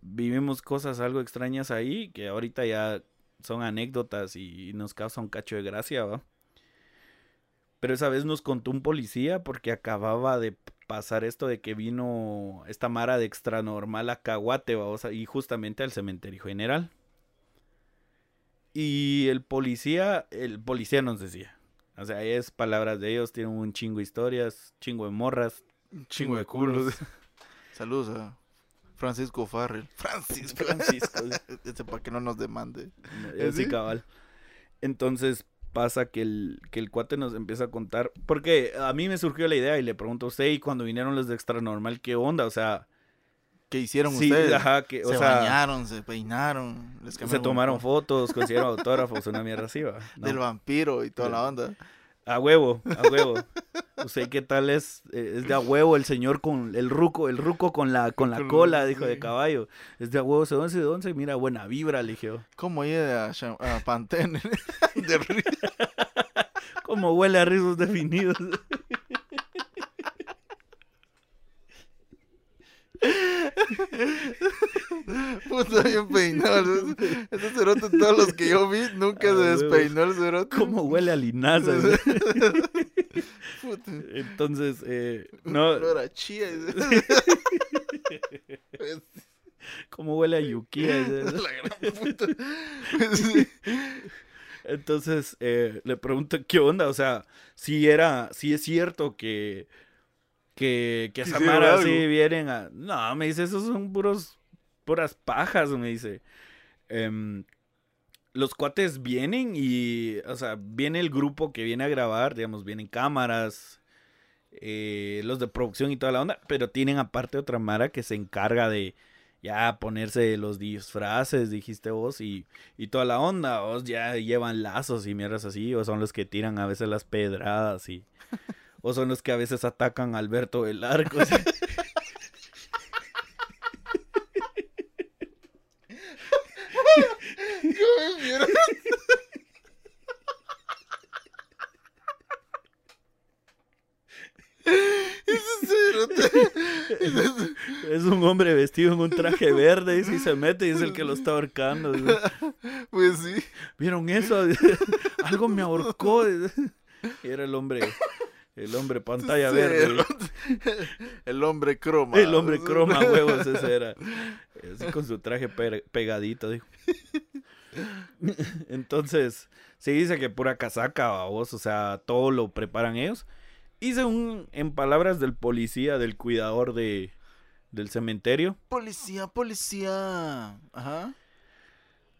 vivimos cosas algo extrañas ahí que ahorita ya son anécdotas y nos causa un cacho de gracia, ¿va? Pero esa vez nos contó un policía porque acababa de pasar esto de que vino esta mara de extranormal a Caguate, ¿va? y justamente al cementerio general. Y el policía, el policía nos decía, o sea, es palabras de ellos, tienen un chingo de historias, chingo de morras, chingo de culos. Saludos a Francisco Farrell. <laughs> Francisco. Francisco. <laughs> para que no nos demande. Sí, cabal. Entonces pasa que el, que el cuate nos empieza a contar. Porque a mí me surgió la idea y le pregunto a usted, y cuando vinieron los de Extra Normal, ¿qué onda? O sea. ¿Qué hicieron ustedes? Ajá, que, se bañaron, se peinaron, se tomaron fotos, <laughs> consiguieron autógrafos, una mierda así, ¿va? Del vampiro y toda la onda. A huevo, a huevo. ¿Usted qué tal es? Eh, es de a huevo el señor con el ruco, el ruco con la con la cola, dijo, de caballo. Es de a huevo, ¿de dónde? ¿De dónde? Mira, buena vibra, le dije. ¿Cómo huele a, a Pantene? <laughs> de <laughs> ¿Cómo huele a rizos definidos? Puta, bien peinado. Ese cerote, todos los que yo vi, nunca se despeinó el cerote. ¿Cómo huele a linaza? <laughs> Entonces, eh, no. era chía. ¿Cómo huele a yuquía? <laughs> La gran puta. Entonces, eh, le pregunto, ¿qué onda? O sea, si era, si es cierto que que, que Samara así vienen a... No, me dice, esos son puros, puras pajas, me dice. Em, los cuates vienen y, o sea, viene el grupo que viene a grabar, digamos, vienen cámaras, eh, los de producción y toda la onda, pero tienen aparte otra Mara que se encarga de ya ponerse los disfraces, dijiste vos, y, y toda la onda, vos ya llevan lazos y mierdas así, o son los que tiran a veces las pedradas y <laughs> o son los que a veces atacan a Alberto del Arco. <laughs> es un hombre vestido vestido en un traje verde y se mete y es el que lo está ahorcando. Pues sí. ¿Vieron eso? <laughs> Algo me ahorcó. Y era el hombre, el hombre pantalla verde. <laughs> El hombre croma. El hombre croma, <laughs> huevos, ese era. Así con su traje pegadito, dijo. <laughs> Entonces, se dice que pura casaca, vos, o sea, todo lo preparan ellos. Y según en palabras del policía, del cuidador de, del cementerio. Policía, policía. Ajá.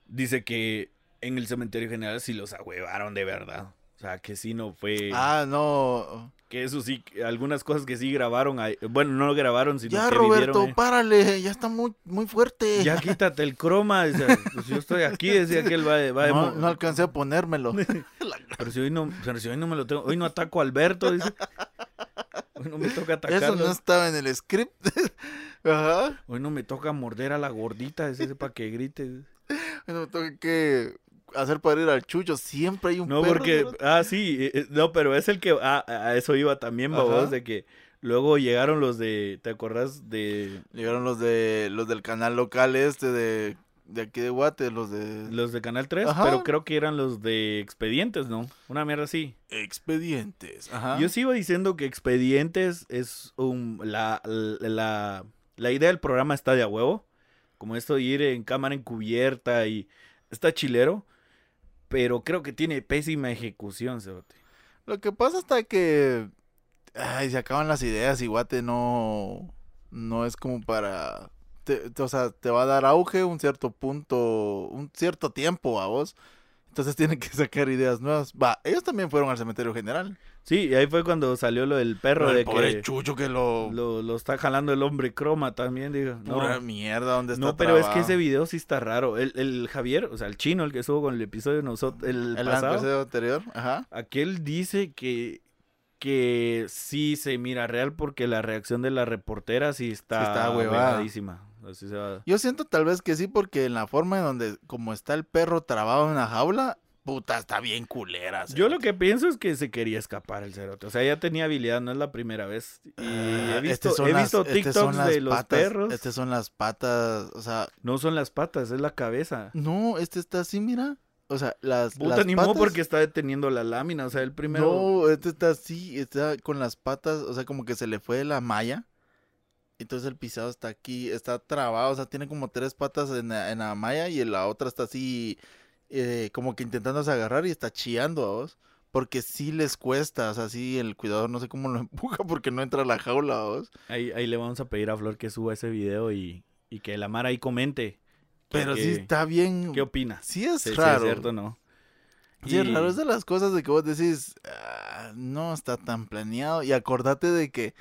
Dice que en el cementerio general sí los ahuevaron de verdad. O sea, que sí no fue. Ah, no. Que eso sí, algunas cosas que sí grabaron. Ahí, bueno, no lo grabaron, sino ya, que Roberto, vivieron, párale, ya está muy, muy fuerte. Ya <laughs> quítate el croma. Dice, pues yo estoy aquí, decía que él va, va no, no alcancé a ponérmelo. <laughs> pero, si hoy no, pero si hoy no me lo tengo. Hoy no ataco a Alberto, dice. Hoy no me toca atacarlo. Eso no estaba en el script. <laughs> Ajá. Hoy no me toca morder a la gordita, ese para que grite. Hoy no me toca que hacer para ir al chucho. Siempre hay un No, perro, porque. ¿no? Ah, sí. eh, eh, No, pero es el que. Ah, a eso iba también, babos, de que. Luego llegaron los de. ¿Te acordás de. Llegaron los de los del canal local este de, de aquí de Guate, los de Los de Canal 3? Ajá. Pero creo que eran los de Expedientes, ¿no? Una mierda así. expedientes. Ajá. Yo sigo diciendo que Expedientes es un. La, la, la idea del programa está de a huevo. Como esto de ir en cámara encubierta y. Está chilero. Pero creo que tiene pésima ejecución, Cerote. Lo que pasa hasta que ay, se acaban las ideas y Guate no no es como para o sea, te va a dar auge un cierto punto, un cierto tiempo a vos. Entonces <laughs> tienen que sacar ideas nuevas. Va, ellos también fueron al cementerio general. Sí, y ahí fue cuando salió lo del perro Pero de el pobre que Chucho que lo, lo, lo está jalando el hombre croma también, digo. No, pura mierda donde está no pero es que ese video sí está raro. El, el Javier, o sea, el chino, el que estuvo con el episodio de nosotros, el, el pasado, episodio anterior, ajá. aquel dice que, que sí se mira real porque la reacción de la reportera sí está, Sí está huevada. huevadísima. Así se va. Yo siento tal vez que sí, porque en la forma en donde, como está el perro trabado en la jaula, puta, está bien culera. Yo lo que pienso es que se quería escapar el cerote. O sea, ya tenía habilidad, no es la primera vez. Y Ah, he visto, he las- visto estas son TikToks de los patas, perros. Estas son las patas, o sea, No son las patas, es la cabeza. no, este está así, mira. O sea, las, Puta, las ni modo patas- porque está deteniendo la lámina. O sea, el primero. No, este está así, está con las patas, o sea, como que se le fue la malla. Entonces el pisado está aquí, está trabado, o sea, tiene como tres patas en la, en la malla y la otra está así, eh, como que intentándose agarrar y está chillando a vos. Porque sí les cuesta, o sea, sí, el cuidador no sé cómo lo <laughs> empuja porque no entra a la jaula a vos. Ahí, ahí le vamos a pedir a Flor que suba ese video y, y que la Mara ahí comente. Pero sí ¿Qué- está bien. ¿Qué opina? Sí es raro. es cierto no. Sí, es raro. Es de las cosas de que vos decís, "Ah, no está tan planeado. Y acordate de que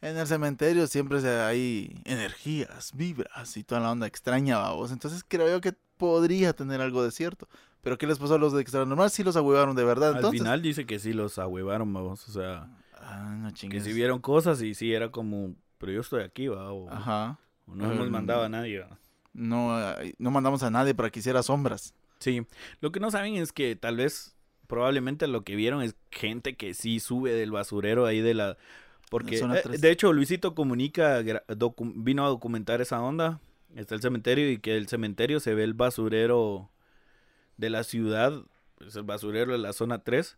en el cementerio siempre hay energías, vibras y toda la onda extraña, vos. Entonces creo yo que podría tener algo de cierto. Pero ¿qué les pasó a los de Extranormal? Sí los ahuevaron de verdad, Al final dice que sí los ahuevaron, vamos. O sea, Ah, no que sí vieron cosas y sí era como, pero yo estoy aquí, va. O, Ajá. o no hemos mandado a nadie, va. No, no mandamos a nadie para que hiciera sombras. Sí, lo que no saben es que tal vez, probablemente lo que vieron es gente que sí sube del basurero ahí de la... Porque, eh, de hecho, Luisito Comunica vino a documentar esa onda. Está el cementerio y que el cementerio se ve el basurero de la ciudad, es el basurero de la zona 3.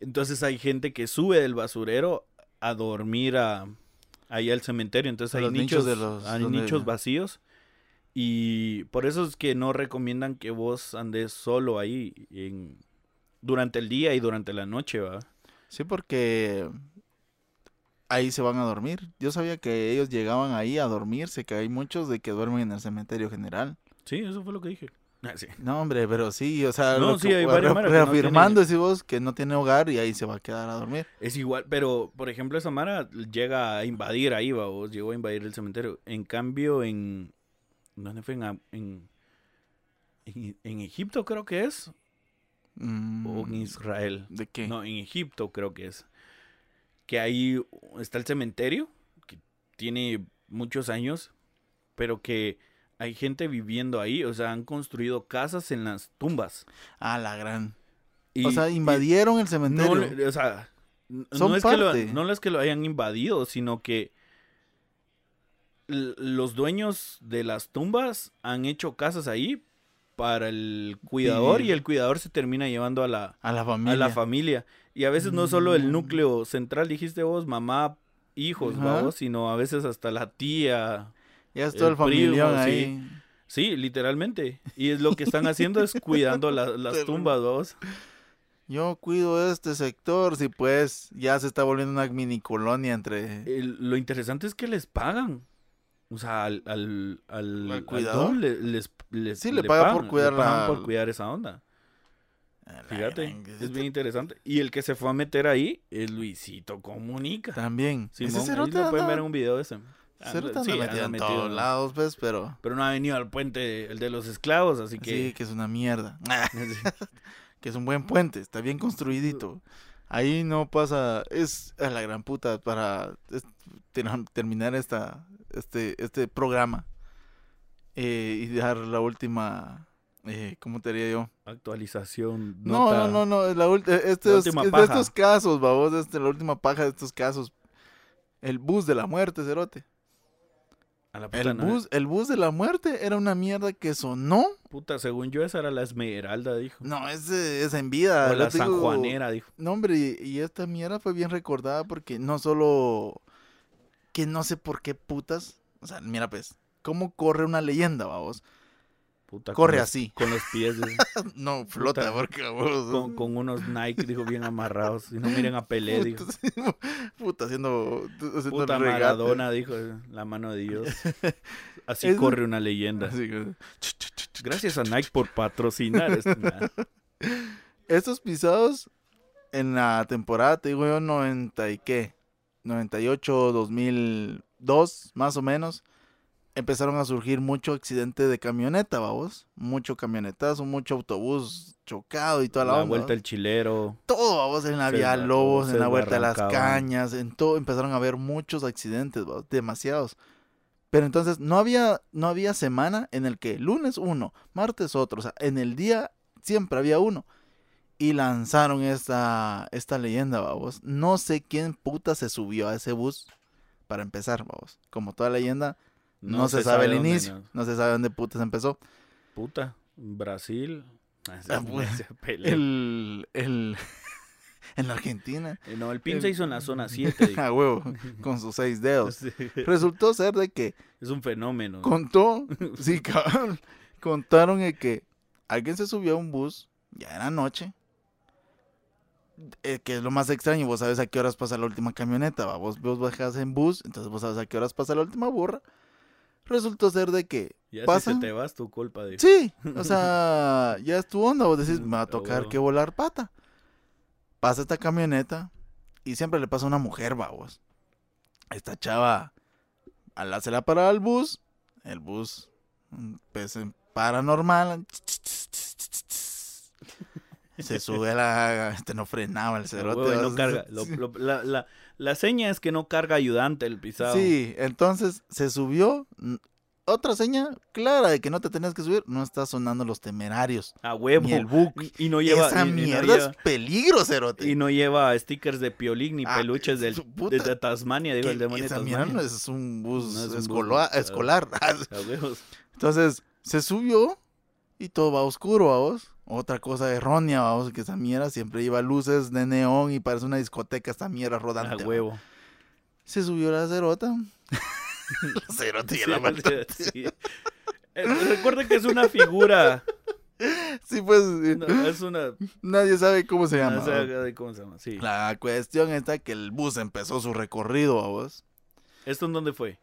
Entonces hay gente que sube del basurero a dormir a, ahí al cementerio. Entonces hay nichos, nichos de los- hay nichos vacíos. Y por eso es que no recomiendan que vos andes solo ahí en, durante el día y durante la noche, ¿va? Sí, porque ahí se van a dormir. Yo sabía que ellos llegaban ahí a dormirse, que hay muchos de que duermen en el cementerio general. Sí, eso fue lo que dije. Ah, sí. No, hombre, pero sí, o sea, No, sí, que- hay re- no reafirmando tienen- ese vos que no tiene hogar y ahí se va a quedar a dormir. Es igual, pero por ejemplo, esa Mara llega a invadir ahí, va, vos, llegó a invadir el cementerio. En cambio, en. ¿Dónde fue? En, en, en, en Egipto, creo que es. Mm, O en Israel. ¿De qué? No, en Egipto creo que es. Que ahí está el cementerio, que tiene muchos años, pero que hay gente viviendo ahí, o sea, han construido casas en las tumbas. Ah, la gran. Y- o sea, y invadieron el cementerio. o sea, no es, que lo, no es que lo hayan invadido, sino que los dueños de las tumbas han hecho casas ahí para el cuidador Sí. y el cuidador se termina llevando a la, A la familia. a la familia. Y a veces no solo el Mm. núcleo central, dijiste vos, mamá, hijos, vamos, sino a veces hasta la tía. Ya es todo el, el primo, familión sí. ahí. Sí, literalmente. Y es lo que están haciendo es cuidando la- las tumbas, vamos. Yo cuido este sector, si pues ya se está volviendo una mini colonia entre... El- lo interesante es que les pagan. O sea, al, al, al, ¿Al cuidador? le- les, les- Sí, le paga por pagan, cuidar le pagan la- por cuidar esa onda. Fíjate, es bien interesante. Y el que se fue a meter ahí es Luisito Comunica. También. Simón, Ese ahí cerote lo pueden ver en un video de ese. cerote Sí, anda anda metido en metido, todos ¿no? lados, pues, pero... Pero no ha venido al puente, el de los esclavos, así Sí, que... que es una mierda. <laughs> <laughs> que es un buen puente, está bien construidito. Ahí no pasa, es a la gran puta para es- ter- terminar esta, este, este programa eh, y dar la última, eh, ¿cómo te diría yo? Actualización. No, nota. no, no, no, es la eh, estos, última es de estos casos, babos, este, la última paja de estos casos. El bus de la muerte, cerote. A la puta, El bus, el bus de la muerte era una mierda que sonó. Puta, según yo, esa era la Esmeralda, dijo. No, es, eh, es en vida. o la te digo- Sanjuanera, dijo. No, hombre, y, y esta mierda fue bien recordada porque no solo que no sé por qué putas, o sea, mira pues, ¿cómo corre una leyenda, vamos? Puta, con Corre los- así. Con los pies, <laughs> No, flota, Puta. porque con, con unos Nike, dijo, bien amarrados. Y no miren a Pelé, dijo. puta, haciendo, haciendo Puta. Maradona, dijo, la mano de Dios. <laughs> Así Es- corre una leyenda. Así que- Gracias a Nike por patrocinar. <laughs> Nah. Estos pisados en la temporada, te digo yo, 90 y qué, 98, 2002, más o menos, empezaron a surgir mucho accidente de camioneta, vamos, mucho camionetazo, mucho autobús chocado y toda la, La onda, vuelta ¿va? al chilero. todo, vamos, en la vía Lobos, en la vuelta de las cañas, en todo, empezaron a haber muchos accidentes, ¿va? demasiados. Pero entonces no había, no había semana en el que lunes uno, martes otro, o sea, en el día siempre había uno. Y lanzaron esta, esta leyenda, vamos. No sé quién puta se subió a ese bus para empezar, vamos. Como toda leyenda, no, se, sabe, el inicio, no. no se sabe dónde putas empezó. Puta, Brasil. <laughs> Ah, Ah, pues. El, el, <laughs> en la Argentina, Eh, No, el pin se hizo en la zona 7. dijo. a <laughs> huevo, con sus seis dedos. Sí. Resultó ser de que Es un fenómeno. contó, sí, cabrón, contaron de que alguien se subió a un bus, ya era noche, eh, que es lo más extraño, vos sabes a qué horas pasa la última camioneta, ¿va? Vos, vos bajas en bus, entonces vos sabes a qué horas pasa la última burra. Resultó ser de que, Ya pasa. si se te vas, tu culpa. dijo. sí, <laughs> o sea, ya es tu onda, vos decís, me va a tocar que volar pata. Pasa esta camioneta y siempre le pasa a una mujer, vamos. Esta chava, al hacerla parar al bus, el bus, mm, pues, en paranormal, <laughs> se sube a la, este no frenaba el cerote. no carga. <laughs> Lo- lo- la, la- la seña es que no carga ayudante el pisado. Sí, entonces se subió. Otra seña clara de que no te tenías que subir, no está sonando los temerarios. A huevo. Ni el buc. Y, no lleva. Esa y- y no mierda lleva- es peligro, cerote. Y no lleva stickers de piolín ni Ah, peluches del, puta. de, de Tasmania, digo, el demonio de mierda Tasmania. no es un bus, No es un bus, escola- ah. escolar. <laughs> A huevos. Entonces, se subió y todo va oscuro, vamos. Otra cosa errónea, vamos, que esa mierda siempre lleva luces de neón y parece una discoteca esta mierda A rodante. ¿va? huevo. Se subió la cerota. <laughs> la cerota y Sí, la <laughs> mata. sí. Eh, Recuerden que es una figura. Sí, pues, no, es una. nadie sabe cómo se llama. ¿va? de ¿Cómo se llama? Sí. La cuestión está que el bus empezó su recorrido, vamos. ¿Esto en dónde fue?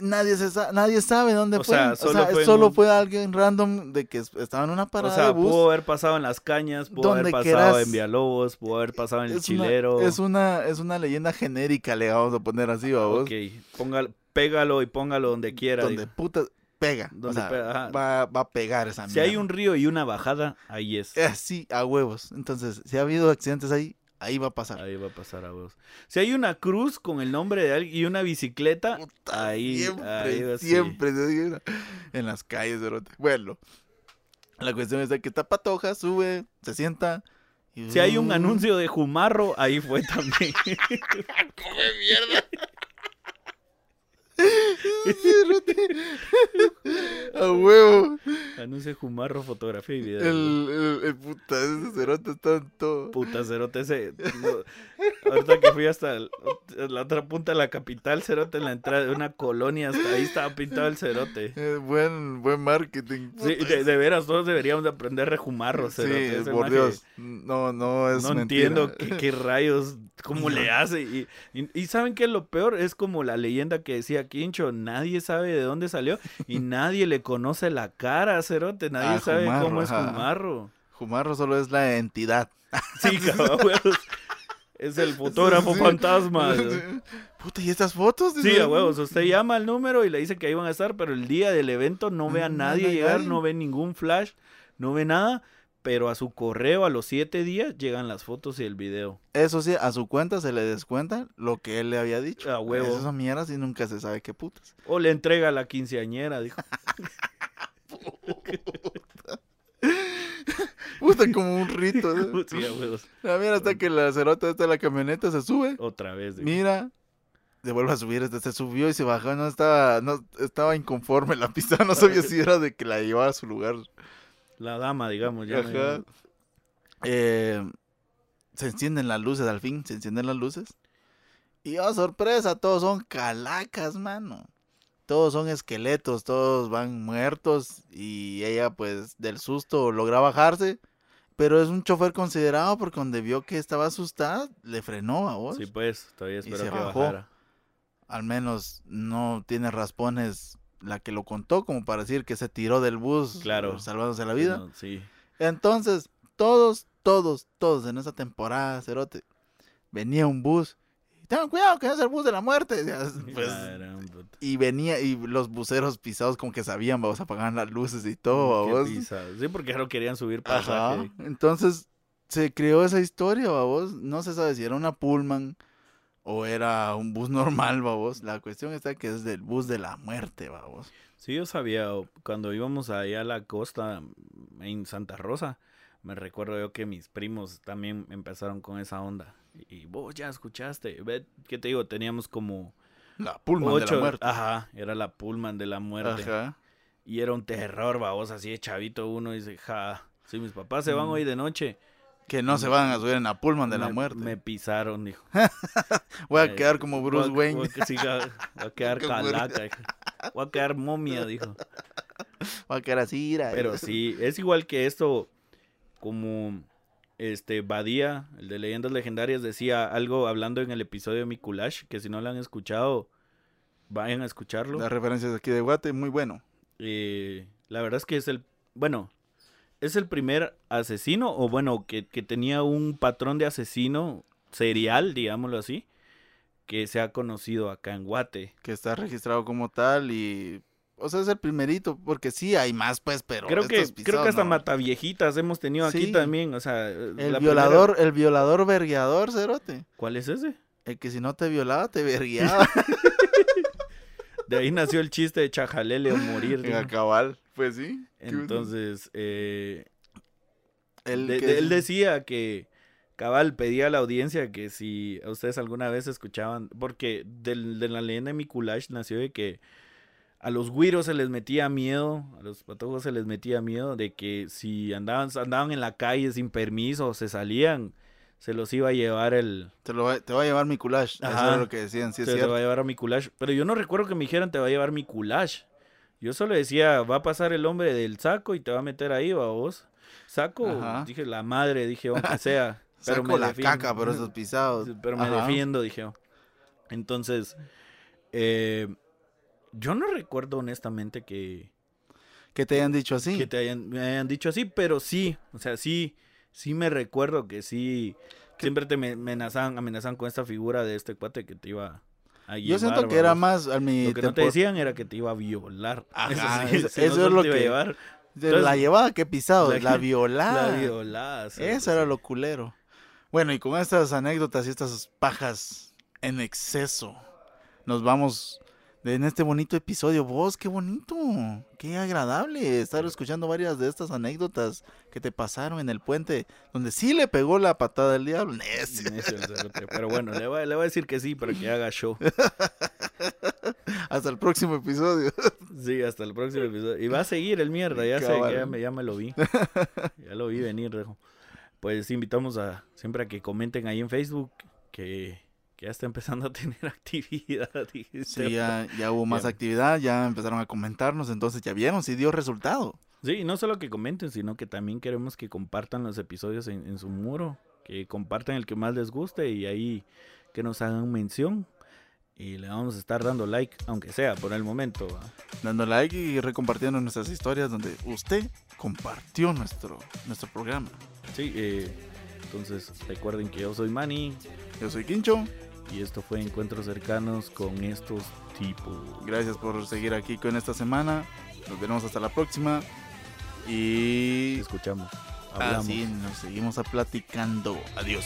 Nadie, se sa- nadie sabe dónde O fue. sea, o solo sea, fue solo un- fue alguien random de que es- estaba en una O parada sea, de bus. pudo haber pasado en las cañas, pudo haber pasado quieras. en Villalobos, pudo haber pasado en el una, chilero. es, una, es una leyenda genérica, le vamos a poner así, vamos. Ok, póngalo, pégalo y póngalo donde quiera. donde digo. puta pega. Donde o sea, pega, va, va a pegar esa Si hay mierda. un río y una bajada, ahí es. Es así, a huevos. Entonces, si ha habido accidentes ahí, ahí va a pasar. Ahí va a pasar a vos. Si hay una cruz con el nombre de alguien y una bicicleta, Puta, ahí, siempre, ahí va, siempre se en las calles, cerote. Bueno, la cuestión es de que está patoja, sube, se sienta. y- Si hay un anuncio de Jumarro, ahí fue también. <laughs> ¡Come mierda! A huevo. Anuncio Jumarro, fotografía y video. El, el, el puta, ese cerote está en todo. Puta, Cerote, ese. Ahorita que fui hasta el- la otra punta de la capital, Cerote, en la entrada de una colonia, hasta ahí estaba pintado el Cerote. Eh, buen, buen marketing. Sí, de, de veras, todos deberíamos de aprender rejumarro, Sí, Cerote. ese por maje. Dios. No, no es no mentira. entiendo qué, qué <laughs> rayos, cómo le hace. Y, y, y ¿saben qué es lo peor? Es como la leyenda que decía Quincho, nadie sabe de dónde salió y <laughs> nadie le conoce la cara, Cerote, nadie Ah, sabe Jumarro, cómo es ajá. Jumarro. Jumarro solo es la entidad. Sí, <laughs> cabrón. Es el <laughs> fotógrafo Sí. fantasma. Puta, ¿y estas fotos? Sí, a huevos. Usted llama al número y le dice que ahí van a estar, pero el día del evento no ve a No, nadie no llegar, no ve ningún flash, no ve nada, pero a su correo a los siete días llegan las fotos y el video. Eso sí, a su cuenta se le descuenta lo que él le había dicho. A huevo. Esas mierdas y nunca se sabe qué putas. O le entrega a la quinceañera, dijo. <laughs> <laughs> <laughs> Puta, como un rito. <laughs> Sí. Ah, mira, hasta que la cerota esta de la camioneta se sube. Otra vez. Mira, se vuelve a subir, este, se subió y se bajó, no estaba, no, estaba inconforme la pista, no sabía si era de que la llevaba a su lugar. La dama, digamos. Ya no- Ajá. Eh, se encienden las luces al fin, se encienden las luces. Y oh, sorpresa, todos son calacas, mano. Todos son esqueletos, todos van muertos y ella pues del susto logra bajarse. Pero es un chofer considerado porque donde vio que estaba asustada, le frenó a vos. Sí, pues, todavía espero que bajó. bajara. Al menos no tiene raspones la que lo contó como para decir que se tiró del bus Claro. salvándose la vida. No, sí. Entonces, todos, todos, todos en esa temporada, Cerote, venía un bus. Tengan cuidado que es el bus de la muerte. <laughs> pues, y venía, y los buceros pisados como que sabían, vamos, apagaban las luces y todo, pisado. Sí, porque no querían subir Ajá. pasaje. Entonces, se creó esa historia, babos. No se sabe si era una Pullman o era un bus normal, babos. La cuestión está que es del bus de la muerte, babos. Sí, yo sabía, cuando íbamos allá a la costa en Santa Rosa, me recuerdo yo que mis primos también empezaron con esa onda. Y vos ya escuchaste, ¿qué te digo? Teníamos como La Pullman de la muerte. ajá, era la Pullman de la muerte. Ajá. Y era un terror, vos así de chavito uno dice, ja, si mis papás se van Mm. hoy de noche. Que no se van a subir en la Pullman de la muerte. Me pisaron, dijo. <laughs> Voy a quedar como Bruce voy a- Wayne. Voy a, sí, voy a quedar <laughs> calaca. Voy a quedar momia, dijo. <laughs> Voy a quedar así. Pero sí, es igual que esto, como este Badía, el de Leyendas Legendarias, decía algo hablando en el episodio de Mikulash, que si no lo han escuchado, vayan a escucharlo. Las referencias aquí de Guate, muy bueno. Eh, la verdad es que es el, bueno, es el primer asesino, o bueno, que, que tenía un patrón de asesino serial, digámoslo así, que se ha conocido acá en Guate. Que está registrado como tal y... O sea, es el primerito, porque sí hay más, pues, pero... creo que, creo que hasta no. mataviejitas hemos tenido aquí también, o sea, El la violador, el violador vergueador, cerote. ¿Cuál es ese? El que si no te violaba, te vergueaba. <laughs> De ahí nació el chiste de chajalele o morir. En cabal, pues sí. Entonces, eh, el de- que- de- él decía que Cabal pedía a la audiencia que si ustedes alguna vez escuchaban, porque del- de la leyenda de Mikulash nació de que a los güiros se les metía miedo, a los patojos se les metía miedo de que si andaban, andaban en la calle sin permiso, se salían, se los iba a llevar el, te, lo va, te va a llevar mi culash. Eso Ajá. es lo que decían, sí es se cierto. va a llevar a Mikulash. Pero yo no recuerdo que me dijeran te va a llevar Mikulash. Yo solo decía, va a pasar el hombre del saco y te va a meter ahí, va vos. Saco, Ajá. dije la madre, dije, aunque <laughs> sea. Pero Saco me la defiendo. caca, pero esos pisados. <laughs> Pero me Ajá. defiendo, dije. Entonces, eh, yo no recuerdo honestamente que, Que te hayan dicho así. que te hayan, me hayan dicho así, pero sí, o sea, sí, sí me recuerdo que sí, siempre te me- amenazaban, amenazaban con esta figura de este cuate que te iba a Yo siento llevar, que era más a mi Lo que no te decían era que te iba a violar. <laughs> Ajá, sí, eso- si eso no, es lo te iba a que- llevar. Entonces, la llevaba, qué pisado, la- la, violada. <laughs> La violada. sí, Eso sí. era lo culero. Bueno, y con estas anécdotas y estas pajas en exceso, nos vamos en este bonito episodio. Vos, qué bonito, qué agradable estar escuchando varias de estas anécdotas que te pasaron en el puente, donde sí le pegó la patada del diablo. Necio. <laughs> Pero bueno, le voy, le voy a decir que sí para que haga show. <laughs> hasta el próximo episodio. <laughs> Sí, hasta el próximo episodio. Y va a seguir el mierda, ya sé, ya me, ya me lo vi. Ya lo vi venir, Rejo. Pues invitamos a siempre a que comenten ahí en Facebook que, que ya está empezando a <laughs> tener actividad. <laughs> Sí, ya, ya hubo más actividad, ya empezaron a comentarnos, entonces ya vieron si dio resultado. Sí, y no solo que comenten, sino que también queremos que compartan los episodios en, en su muro, que compartan el que más les guste y ahí que nos hagan mención. Y le vamos a estar dando like, aunque sea por el momento. ¿va? Dando like y recompartiendo nuestras historias donde usted compartió nuestro, nuestro programa. Sí, eh, entonces recuerden que yo soy Manny Yo soy Quincho, y esto fue Encuentros Cercanos con estos tipos. gracias por seguir aquí con esta semana. Nos veremos hasta la próxima. Y Escuchamos. Hablamos. así nos seguimos a platicando. Adiós.